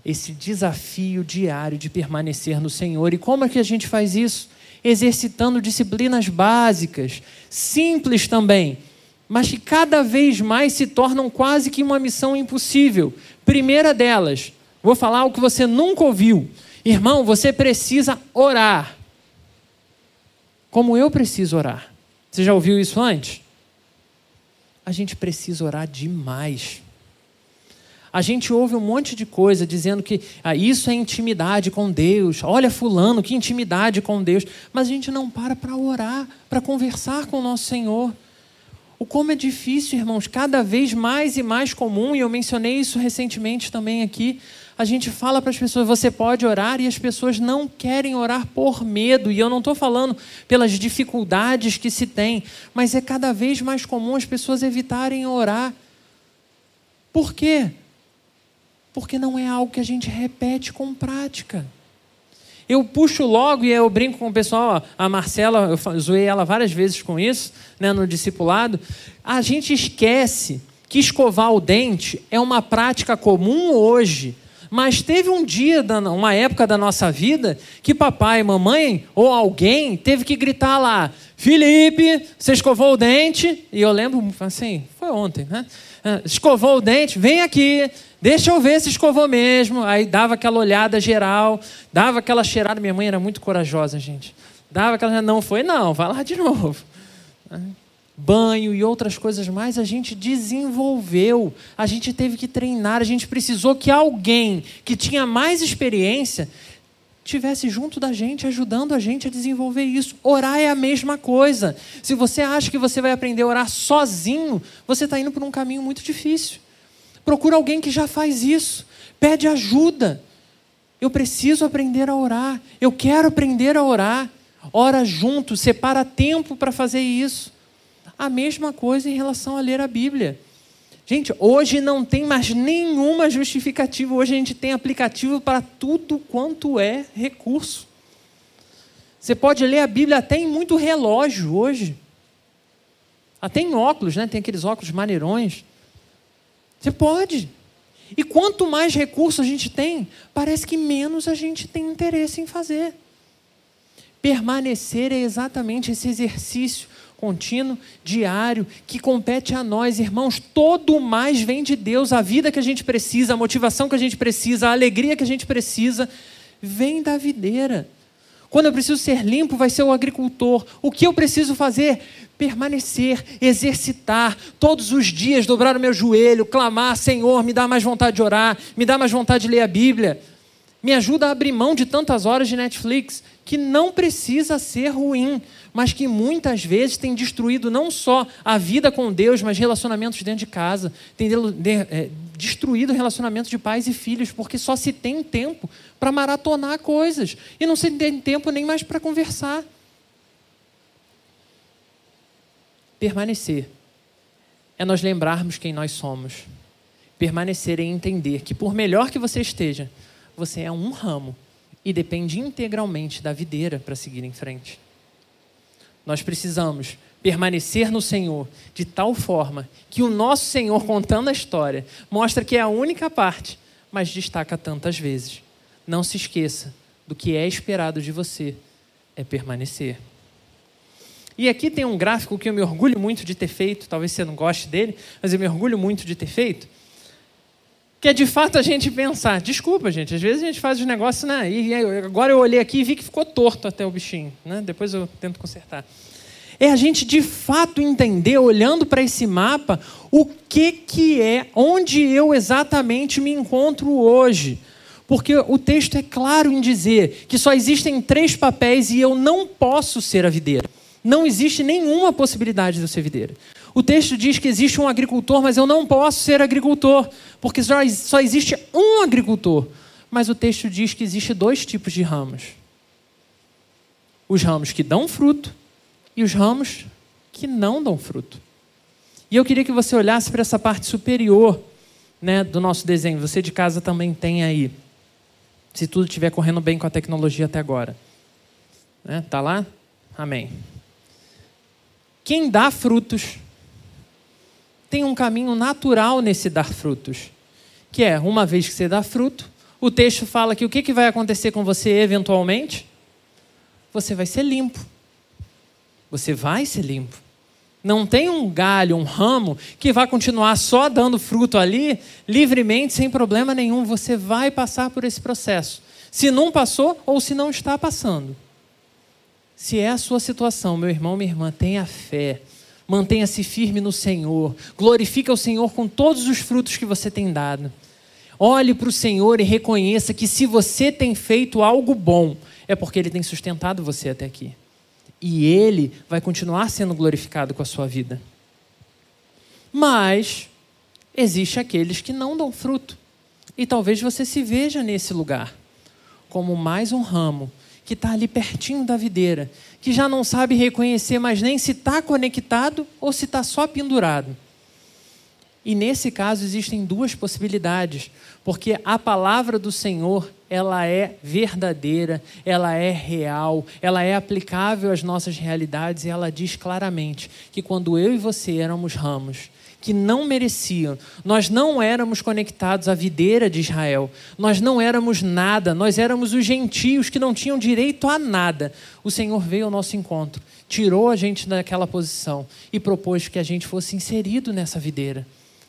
esse desafio diário de permanecer no Senhor. E como é que a gente faz isso? Exercitando disciplinas básicas, simples também, mas que cada vez mais se tornam quase que uma missão impossível. Primeira delas, vou falar o que você nunca ouviu. Irmão, você precisa orar. Como eu preciso orar. Você já ouviu isso antes? A gente precisa orar demais. A gente ouve um monte de coisa dizendo que ah, isso é intimidade com Deus. Olha, Fulano, que intimidade com Deus. Mas a gente não para para orar, para conversar com o nosso Senhor. O como é difícil, irmãos, cada vez mais e mais comum, e eu mencionei isso recentemente também aqui. A gente fala para as pessoas, você pode orar, e as pessoas não querem orar por medo. E eu não estou falando pelas dificuldades que se tem, mas é cada vez mais comum as pessoas evitarem orar. Por quê? Porque não é algo que a gente repete com prática. Eu puxo logo e eu brinco com o pessoal, a Marcela, eu zoei ela várias vezes com isso, né, no discipulado. A gente esquece que escovar o dente é uma prática comum hoje, mas teve um dia, uma época da nossa vida, que papai, mamãe ou alguém teve que gritar lá: Felipe, você escovou o dente? E eu lembro, assim, foi ontem, né? Ah, escovou o dente, vem aqui, deixa eu ver se escovou mesmo. Aí dava aquela olhada geral, dava aquela cheirada. Minha mãe era muito corajosa, gente. Dava aquela. Não foi, não, vai lá de novo. Banho e outras coisas mais, a gente desenvolveu, a gente teve que treinar, a gente precisou que alguém que tinha mais experiência tivesse junto da gente, ajudando a gente a desenvolver isso. Orar é a mesma coisa. Se você acha que você vai aprender a orar sozinho, você está indo por um caminho muito difícil. Procura alguém que já faz isso. Pede ajuda. Eu preciso aprender a orar. Eu quero aprender a orar. Ora junto, separa tempo para fazer isso. A mesma coisa em relação a ler a Bíblia. Gente, hoje não tem mais nenhuma justificativa. Hoje a gente tem aplicativo para tudo quanto é recurso. Você pode ler a Bíblia até em muito relógio hoje. Até em óculos, né? Tem aqueles óculos maneirões. Você pode. E quanto mais recursos a gente tem, parece que menos a gente tem interesse em fazer. Permanecer é exatamente esse exercício contínuo, diário, que compete a nós, irmãos. Todo mais vem de Deus. A vida que a gente precisa, a motivação que a gente precisa, a alegria que a gente precisa, vem da videira. Quando eu preciso ser limpo, vai ser o agricultor. O que eu preciso fazer? Permanecer, exercitar, todos os dias dobrar o meu joelho, clamar: Senhor, me dá mais vontade de orar, me dá mais vontade de ler a Bíblia. Me ajuda a abrir mão de tantas horas de Netflix, que não precisa ser ruim, mas que muitas vezes tem destruído não só a vida com Deus, mas relacionamentos dentro de casa, tem é, destruído relacionamentos de pais e filhos, porque só se tem tempo para maratonar coisas e não se tem tempo nem mais para conversar. Permanecer é nós lembrarmos quem nós somos. Permanecer é entender que, por melhor que você esteja, você é um ramo e depende integralmente da videira para seguir em frente. Nós precisamos permanecer no Senhor de tal forma que o nosso Senhor, contando a história, mostra que é a única parte, mas destaca tantas vezes. Não se esqueça do que é esperado de você é permanecer. E aqui tem um gráfico que eu me orgulho muito de ter feito, talvez você não goste dele, mas eu me orgulho muito de ter feito que é de fato a gente pensar. Desculpa, gente, às vezes a gente faz os negócios, né? E agora eu olhei aqui e vi que ficou torto até o bichinho, né? Depois eu tento consertar. É a gente de fato entender, olhando para esse mapa, o que que é, onde eu exatamente me encontro hoje. Porque o texto é claro em dizer que só existem três papéis e eu não posso ser a videira. Não existe nenhuma possibilidade de eu ser videira. O texto diz que existe um agricultor, mas eu não posso ser agricultor, porque só, existe um agricultor. Mas o texto diz que existe dois tipos de ramos: os ramos que dão fruto e os ramos que não dão fruto. E eu queria que você olhasse para essa parte superior né, do nosso desenho. Você de casa também tem aí. Se tudo estiver correndo bem com a tecnologia até agora. Né? Tá lá? Amém. Quem dá frutos tem um caminho natural nesse dar frutos, que é, uma vez que você dá fruto, o texto fala que o que, que vai acontecer com você eventualmente? Você vai ser limpo. Você vai ser limpo. Não tem um galho, um ramo que vai continuar só dando fruto ali, livremente, sem problema nenhum. Você vai passar por esse processo. Se não passou ou se não está passando. Se é a sua situação, meu irmão, minha irmã, tenha fé Mantenha-se firme no Senhor. Glorifica o Senhor com todos os frutos que você tem dado. Olhe para o Senhor e reconheça que se você tem feito algo bom, é porque Ele tem sustentado você até aqui. E Ele vai continuar sendo glorificado com a sua vida. Mas existe aqueles que não dão fruto. E talvez você se veja nesse lugar como mais um ramo que está ali pertinho da videira, que já não sabe reconhecer mais nem se está conectado ou se está só pendurado. E nesse caso existem duas possibilidades, porque a palavra do Senhor, ela é verdadeira, ela é real, ela é aplicável às nossas realidades e ela diz claramente que quando eu e você éramos ramos, que não mereciam. Nós não éramos conectados à videira de Israel. Nós não éramos nada. Nós éramos os gentios que não tinham direito a nada. O Senhor veio ao nosso encontro, tirou a gente daquela posição e propôs que a gente fosse inserido nessa videira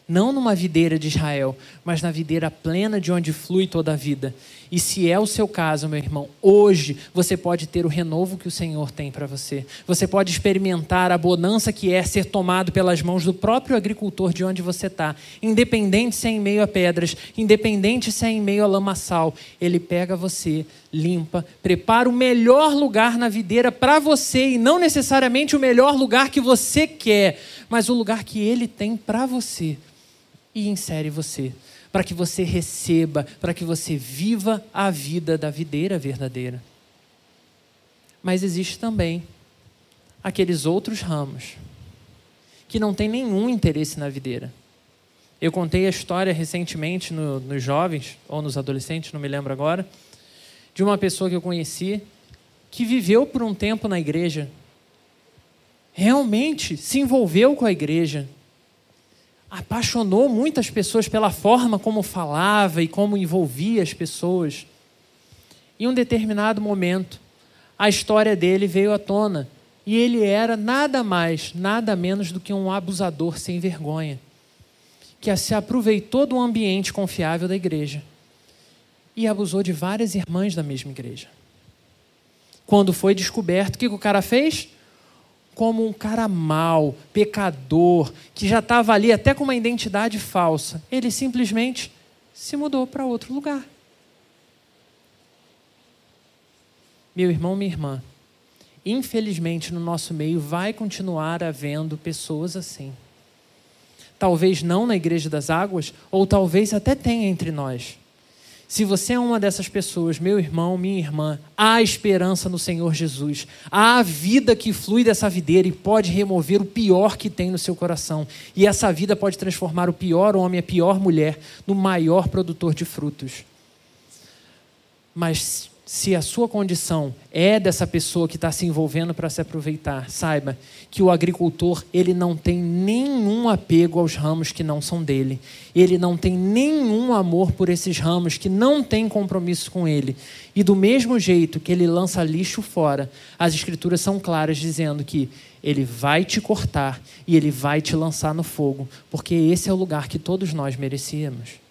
não numa videira de Israel, mas na videira plena de onde flui toda a vida. E se é o seu caso, meu irmão, hoje você pode ter o renovo que o Senhor tem para você. Você pode experimentar a bonança que é ser tomado pelas mãos do próprio agricultor de onde você está, independente se é em meio a pedras, independente se é em meio a lamaçal. Ele pega você, limpa, prepara o melhor lugar na videira para você e não necessariamente o melhor lugar que você quer, mas o lugar que ele tem para você e insere você, para que você receba, para que você viva a vida da videira verdadeira. Mas existe também aqueles outros ramos que não têm nenhum interesse na videira. Eu contei a história recentemente no, nos jovens, ou nos adolescentes, não me lembro agora, de uma pessoa que eu conheci que viveu por um tempo na igreja, realmente se envolveu com a igreja, apaixonou muitas pessoas pela forma como falava e como envolvia as pessoas. Em um determinado momento, a história dele veio à tona e ele era nada mais, nada menos do que um abusador sem vergonha, que se aproveitou do ambiente confiável da igreja e abusou de várias irmãs da mesma igreja. Quando foi descoberto, o que o cara fez? Como um cara mau, pecador, que já estava ali até com uma identidade falsa. Ele simplesmente se mudou para outro lugar. Meu irmão, minha irmã, infelizmente no nosso meio vai continuar havendo pessoas assim. Talvez não na Igreja das Águas, ou talvez até tenha entre nós. Se você é uma dessas pessoas, meu irmão, minha irmã, há esperança no Senhor Jesus. Há vida que flui dessa videira e pode remover o pior que tem no seu coração. E essa vida pode transformar o pior homem, a pior mulher, no maior produtor de frutos. Mas se a sua condição é dessa pessoa que está se envolvendo para se aproveitar, saiba que o agricultor ele não tem nenhum apego aos ramos que não são dele. Ele não tem nenhum amor por esses ramos que não têm compromisso com ele. E do mesmo jeito que ele lança lixo fora, as escrituras são claras dizendo que ele vai te cortar e ele vai te lançar no fogo, porque esse é o lugar que todos nós merecíamos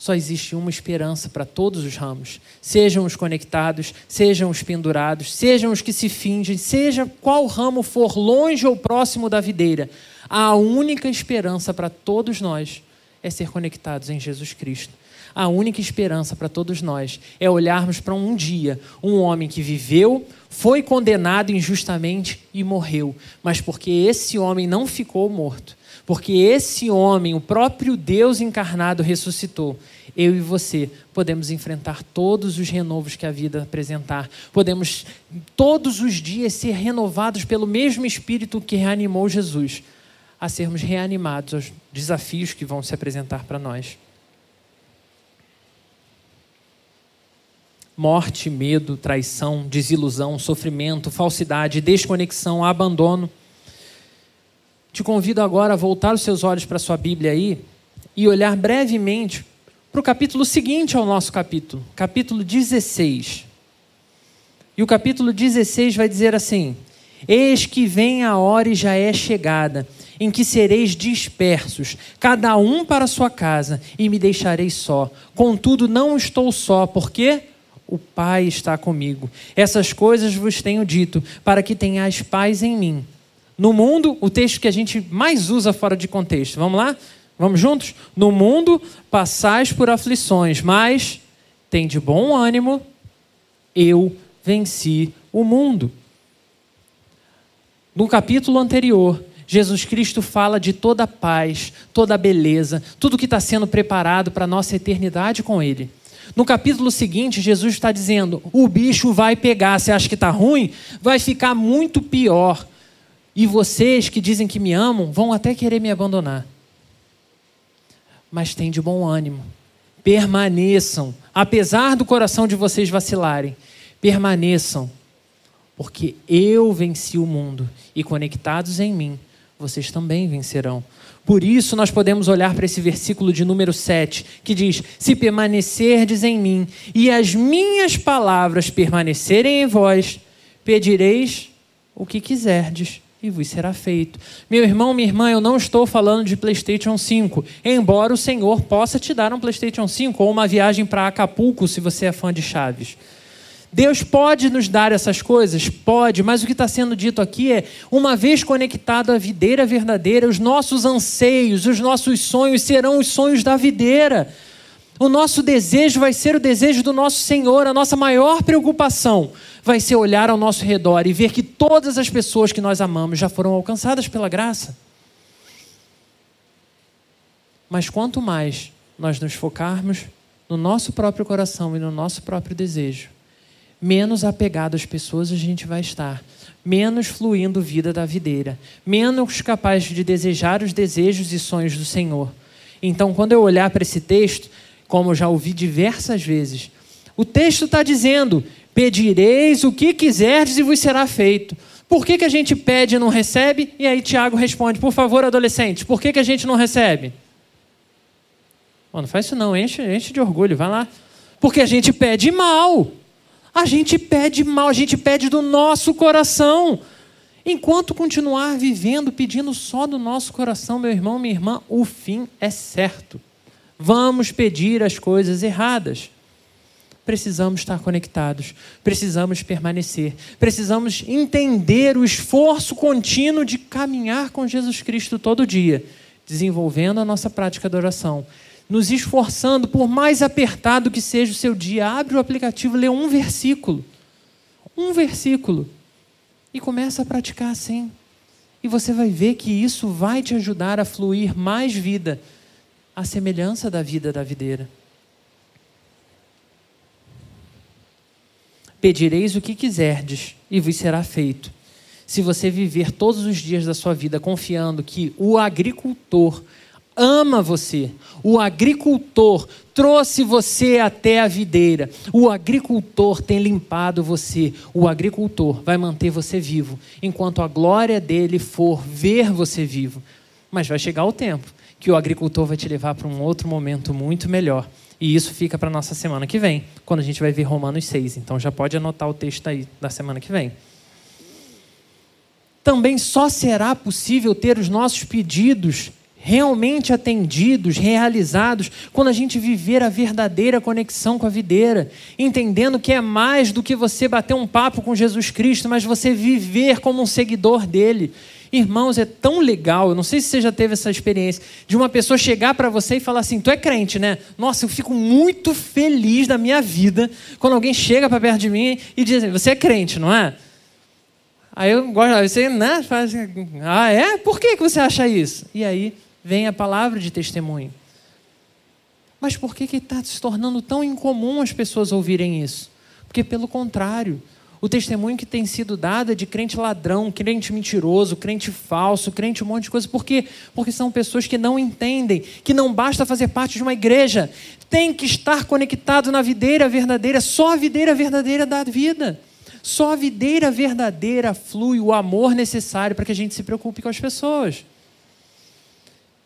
só existe uma esperança para todos os ramos. Sejam os conectados, sejam os pendurados, sejam os que se fingem, seja qual ramo for longe ou próximo da videira. A única esperança para todos nós é ser conectados em Jesus Cristo. A única esperança para todos nós é olharmos para um dia, um homem que viveu, foi condenado injustamente e morreu, mas porque esse homem não ficou morto, porque esse homem, o próprio Deus encarnado, ressuscitou. Eu e você podemos enfrentar todos os renovos que a vida apresentar. Podemos todos os dias ser renovados pelo mesmo Espírito que reanimou Jesus, a sermos reanimados aos desafios que vão se apresentar para nós. Morte, medo, traição, desilusão, sofrimento, falsidade, desconexão, abandono te convido agora a voltar os seus olhos para a sua Bíblia aí e olhar brevemente para o capítulo seguinte ao nosso capítulo, capítulo 16. E o capítulo 16 vai dizer assim: Eis que vem a hora e já é chegada, em que sereis dispersos, cada um para sua casa, e me deixarei só. Contudo, não estou só, porque o Pai está comigo. Essas coisas vos tenho dito, para que tenhais paz em mim. No mundo, o texto que a gente mais usa fora de contexto. Vamos lá? Vamos juntos? No mundo passais por aflições, mas tem de bom ânimo, eu venci o mundo. No capítulo anterior, Jesus Cristo fala de toda a paz, toda a beleza, tudo que está sendo preparado para a nossa eternidade com Ele. No capítulo seguinte, Jesus está dizendo: o bicho vai pegar. Você acha que está ruim? Vai ficar muito pior. E vocês que dizem que me amam vão até querer me abandonar. Mas tem de bom ânimo. Permaneçam, apesar do coração de vocês vacilarem. Permaneçam, porque eu venci o mundo e conectados em mim, vocês também vencerão. Por isso, nós podemos olhar para esse versículo de número 7, que diz: Se permanecerdes em mim e as minhas palavras permanecerem em vós, pedireis o que quiserdes e vos será feito. Meu irmão, minha irmã, eu não estou falando de PlayStation 5, embora o Senhor possa te dar um PlayStation 5 ou uma viagem para Acapulco, se você é fã de Chaves. Deus pode nos dar essas coisas? Pode, mas o que está sendo dito aqui é: uma vez conectado à videira verdadeira, os nossos anseios, os nossos sonhos serão os sonhos da videira. O nosso desejo vai ser o desejo do nosso Senhor, a nossa maior preocupação vai ser olhar ao nosso redor e ver que todas as pessoas que nós amamos já foram alcançadas pela graça. Mas quanto mais nós nos focarmos no nosso próprio coração e no nosso próprio desejo, menos apegado às pessoas a gente vai estar, menos fluindo vida da videira, menos capaz de desejar os desejos e sonhos do Senhor. Então, quando eu olhar para esse texto, como já ouvi diversas vezes, o texto está dizendo: pedireis o que quiserdes e vos será feito. Por que, que a gente pede e não recebe? E aí Tiago responde: por favor, adolescentes, por que, que a gente não recebe? Não faz isso não, enche, enche de orgulho, vai lá. Porque a gente pede mal. A gente pede mal, a gente pede do nosso coração. Enquanto continuar vivendo pedindo só do nosso coração, meu irmão, minha irmã, o fim é certo. Vamos pedir as coisas erradas. Precisamos estar conectados, precisamos permanecer, precisamos entender o esforço contínuo de caminhar com Jesus Cristo todo dia, desenvolvendo a nossa prática de oração, nos esforçando, por mais apertado que seja o seu dia, abre o aplicativo, lê um versículo. Um versículo. E começa a praticar assim. E você vai ver que isso vai te ajudar a fluir mais vida, à semelhança da vida da videira. Pedireis o que quiserdes, e vos será feito. Se você viver todos os dias da sua vida confiando que o agricultor ama você. O agricultor trouxe você até a videira. O agricultor tem limpado você. O agricultor vai manter você vivo, enquanto a glória dele for ver você vivo. Mas vai chegar o tempo que o agricultor vai te levar para um outro momento muito melhor. E isso fica para nossa semana que vem, quando a gente vai ver Romanos 6. Então já pode anotar o texto aí da semana que vem. Também só será possível ter os nossos pedidos realmente atendidos, realizados, quando a gente viver a verdadeira conexão com a videira, entendendo que é mais do que você bater um papo com Jesus Cristo, mas você viver como um seguidor dele. Irmãos, é tão legal, eu não sei se você já teve essa experiência, de uma pessoa chegar para você e falar assim: Tu é crente, né? Nossa, eu fico muito feliz da minha vida quando alguém chega para perto de mim e diz assim: Você é crente, não é? Aí eu gosto, você, né? Faz, ah, é? Por que você acha isso? E aí vem a palavra de testemunho. Mas por que está se tornando tão incomum as pessoas ouvirem isso? Porque, pelo contrário, o testemunho que tem sido dado é de crente ladrão, crente mentiroso, crente falso, crente um monte de coisa. Por quê? Porque são pessoas que não entendem que não basta fazer parte de uma igreja, tem que estar conectado na videira verdadeira, só a videira verdadeira da vida. Só a videira verdadeira flui o amor necessário para que a gente se preocupe com as pessoas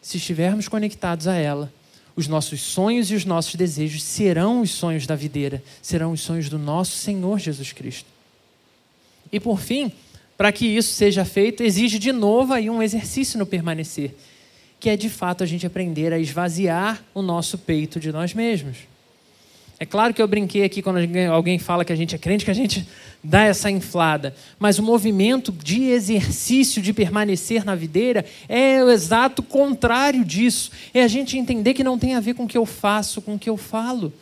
se estivermos conectados a ela, os nossos sonhos e os nossos desejos serão os sonhos da videira, serão os sonhos do nosso Senhor Jesus Cristo. E por fim, para que isso seja feito, exige de novo aí um exercício no permanecer, que é de fato a gente aprender a esvaziar o nosso peito de nós mesmos. É claro que eu brinquei aqui quando alguém fala que a gente é crente, que a gente dá essa inflada. Mas o movimento de exercício de permanecer na videira é o exato contrário disso. É a gente entender que não tem a ver com o que eu faço, com o que eu falo.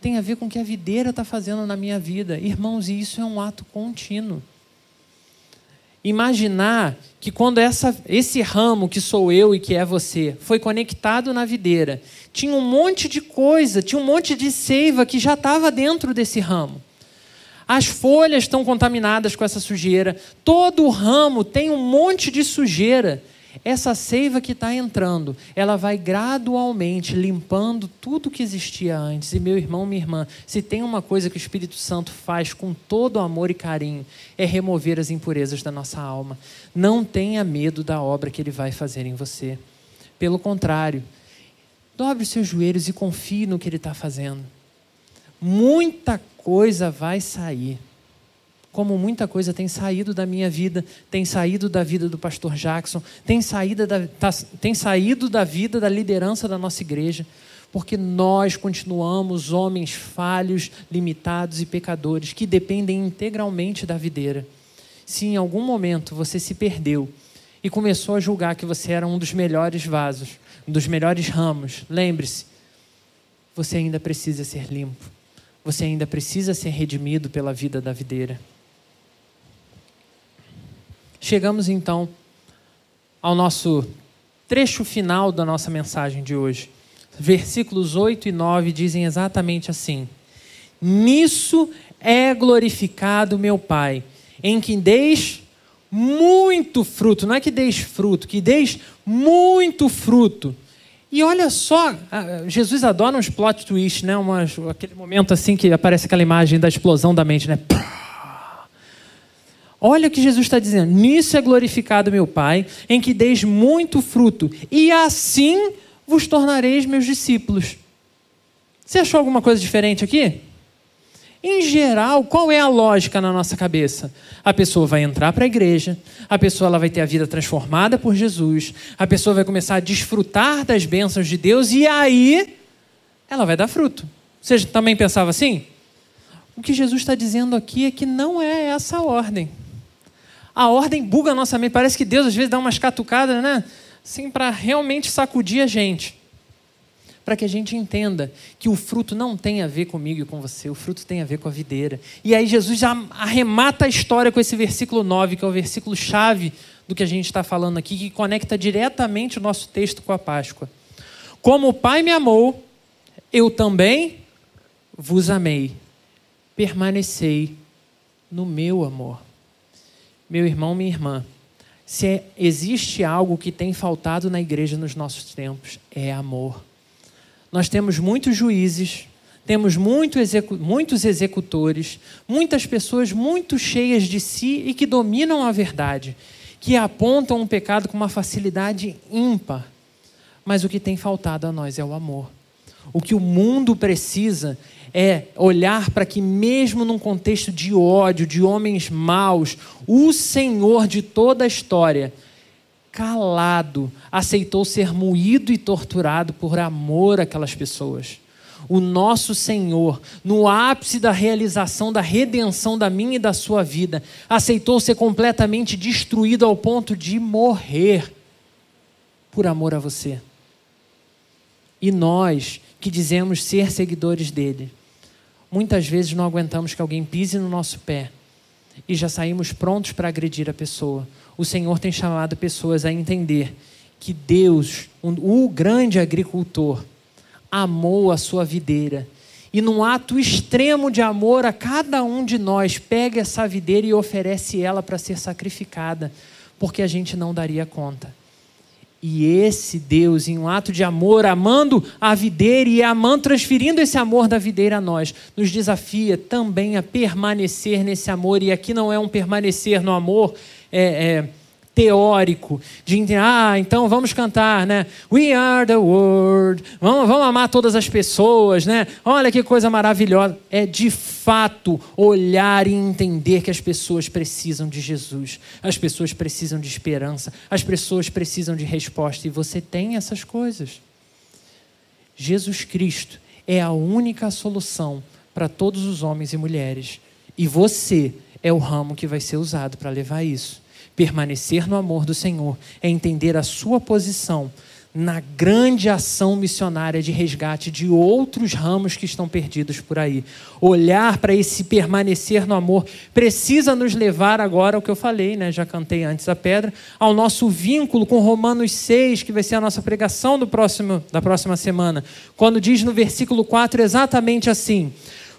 Tem a ver com o que a videira está fazendo na minha vida. Irmãos, e isso é um ato contínuo imaginar que quando essa, esse ramo que sou eu e que é você foi conectado na videira, tinha um monte de coisa, tinha um monte de seiva que já estava dentro desse ramo. As folhas estão contaminadas com essa sujeira, todo o ramo tem um monte de sujeira. Essa seiva que está entrando, ela vai gradualmente limpando tudo que existia antes. E meu irmão, minha irmã, se tem uma coisa que o Espírito Santo faz com todo amor e carinho, é remover as impurezas da nossa alma. Não tenha medo da obra que ele vai fazer em você. Pelo contrário, dobre os seus joelhos e confie no que ele está fazendo. Muita coisa vai sair como muita coisa tem saído da minha vida, tem saído da vida do pastor Jackson, tem saído da, tá, tem saído da vida da liderança da nossa igreja, porque nós continuamos homens falhos, limitados e pecadores que dependem integralmente da videira. Se em algum momento você se perdeu e começou a julgar que você era um dos melhores vasos, um dos melhores ramos, lembre-se, você ainda precisa ser limpo. Você ainda precisa ser redimido pela vida da videira. Chegamos então ao nosso trecho final da nossa mensagem de hoje. Versículos 8 e 9 dizem exatamente assim: Nisso é glorificado meu Pai, em que deis muito fruto, não é que deis fruto, que deis muito fruto. E olha só, Jesus adora uns plot twists, né? Umas, aquele momento assim que aparece aquela imagem da explosão da mente, né? Olha o que Jesus está dizendo: nisso é glorificado meu Pai, em que deis muito fruto, e assim vos tornareis meus discípulos. Você achou alguma coisa diferente aqui? Em geral, qual é a lógica na nossa cabeça? A pessoa vai entrar para a igreja, a pessoa ela vai ter a vida transformada por Jesus, a pessoa vai começar a desfrutar das bênçãos de Deus e aí ela vai dar fruto. Você também pensava assim? O que Jesus está dizendo aqui é que não é essa a ordem a ordem buga a nossa mente. Parece que Deus às vezes dá umas catucadas, né? Assim, para realmente sacudir a gente. Para que a gente entenda que o fruto não tem a ver comigo e com você, o fruto tem a ver com a videira. E aí Jesus arremata a história com esse versículo 9, que é o versículo chave do que a gente está falando aqui, que conecta diretamente o nosso texto com a Páscoa. Como o Pai me amou, eu também vos amei. Permanecei no meu amor. Meu irmão, minha irmã, se existe algo que tem faltado na igreja nos nossos tempos, é amor. Nós temos muitos juízes, temos muito execu muitos executores, muitas pessoas muito cheias de si e que dominam a verdade, que apontam o pecado com uma facilidade ímpar. Mas o que tem faltado a nós é o amor. O que o mundo precisa é olhar para que, mesmo num contexto de ódio, de homens maus, o Senhor de toda a história, calado, aceitou ser moído e torturado por amor àquelas pessoas. O nosso Senhor, no ápice da realização da redenção da minha e da sua vida, aceitou ser completamente destruído ao ponto de morrer por amor a você. E nós, que dizemos ser seguidores dele, muitas vezes não aguentamos que alguém pise no nosso pé e já saímos prontos para agredir a pessoa. O Senhor tem chamado pessoas a entender que Deus, o grande agricultor, amou a sua videira. E num ato extremo de amor a cada um de nós, pega essa videira e oferece ela para ser sacrificada, porque a gente não daria conta. E esse Deus, em um ato de amor, amando a videira e amando, transferindo esse amor da videira a nós, nos desafia também a permanecer nesse amor. E aqui não é um permanecer no amor é, é, teórico, de entender, ah, então vamos cantar, né? We are the world, vamos, vamos amar todas as pessoas, né? Olha que coisa maravilhosa. É de fato olhar e entender que as pessoas precisam de Jesus, as pessoas precisam de esperança, as pessoas precisam de resposta, e você tem essas coisas. Jesus Cristo, é a única solução para todos os homens e mulheres. E você é o ramo que vai ser usado para levar isso. Permanecer no amor do Senhor é entender a sua posição na grande ação missionária de resgate de outros ramos que estão perdidos por aí. Olhar para esse permanecer no amor precisa nos levar agora ao que eu falei, né? Já cantei antes a pedra, ao nosso vínculo com Romanos 6, que vai ser a nossa pregação do próximo, da próxima semana, quando diz no versículo 4 exatamente assim: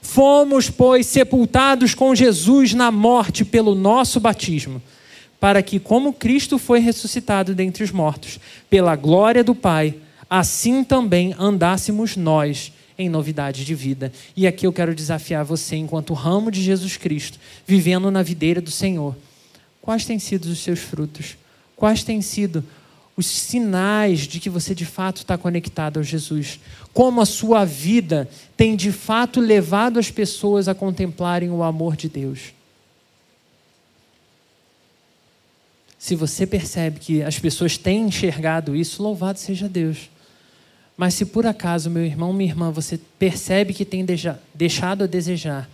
Fomos, pois, sepultados com Jesus na morte pelo nosso batismo para que, como Cristo foi ressuscitado dentre os mortos, pela glória do Pai, assim também andássemos nós em novidade de vida. E aqui eu quero desafiar você, enquanto ramo de Jesus Cristo, vivendo na videira do Senhor. Quais têm sido os seus frutos? Quais têm sido os sinais de que você de fato está conectado a Jesus? Como a sua vida tem de fato levado as pessoas a contemplarem o amor de Deus? Se você percebe que as pessoas têm enxergado isso, louvado seja Deus. Mas se por acaso, meu irmão, minha irmã, você percebe que tem deixado a desejar,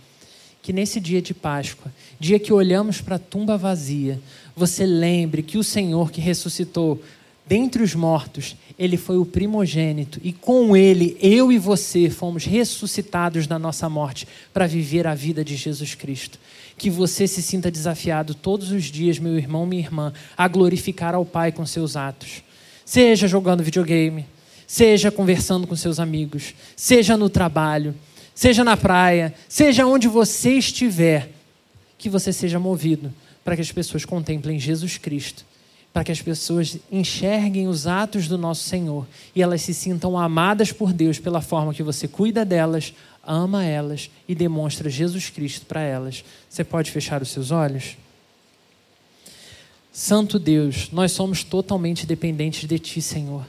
que nesse dia de Páscoa, dia que olhamos para a tumba vazia, você lembre que o Senhor que ressuscitou dentre os mortos, ele foi o primogênito e com ele eu e você fomos ressuscitados da nossa morte para viver a vida de Jesus Cristo que você se sinta desafiado todos os dias, meu irmão, minha irmã, a glorificar ao Pai com seus atos. Seja jogando videogame, seja conversando com seus amigos, seja no trabalho, seja na praia, seja onde você estiver, que você seja movido para que as pessoas contemplem Jesus Cristo, para que as pessoas enxerguem os atos do nosso Senhor e elas se sintam amadas por Deus pela forma que você cuida delas, ama elas e demonstra Jesus Cristo para elas. Você pode fechar os seus olhos? Santo Deus, nós somos totalmente dependentes de Ti, Senhor.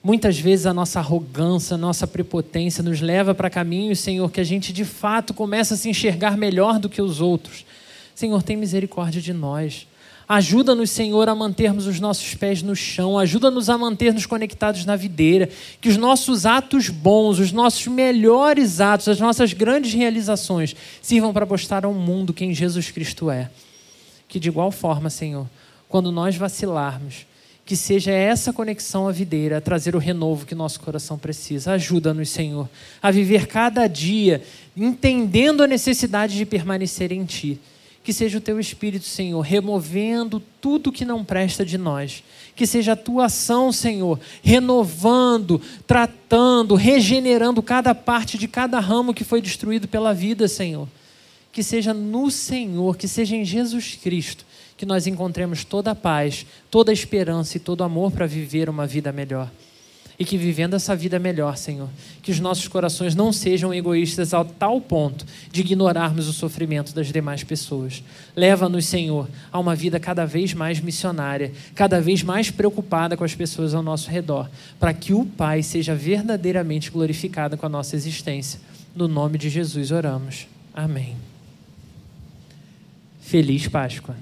Muitas vezes a nossa arrogância, a nossa prepotência nos leva para caminhos, Senhor, que a gente de fato começa a se enxergar melhor do que os outros. Senhor, tem misericórdia de nós. Ajuda-nos, Senhor, a mantermos os nossos pés no chão, ajuda-nos a manter-nos conectados na videira, que os nossos atos bons, os nossos melhores atos, as nossas grandes realizações sirvam para mostrar ao mundo quem Jesus Cristo é. Que de igual forma, Senhor, quando nós vacilarmos, que seja essa conexão à videira a trazer o renovo que nosso coração precisa. Ajuda-nos, Senhor, a viver cada dia entendendo a necessidade de permanecer em Ti que seja o teu Espírito, Senhor, removendo tudo que não presta de nós. Que seja a tua ação, Senhor, renovando, tratando, regenerando cada parte de cada ramo que foi destruído pela vida, Senhor. Que seja no Senhor, que seja em Jesus Cristo, que nós encontremos toda a paz, toda a esperança e todo o amor para viver uma vida melhor e que vivendo essa vida melhor, Senhor, que os nossos corações não sejam egoístas ao tal ponto de ignorarmos o sofrimento das demais pessoas. Leva-nos, Senhor, a uma vida cada vez mais missionária, cada vez mais preocupada com as pessoas ao nosso redor, para que o Pai seja verdadeiramente glorificado com a nossa existência. No nome de Jesus oramos. Amém. Feliz Páscoa.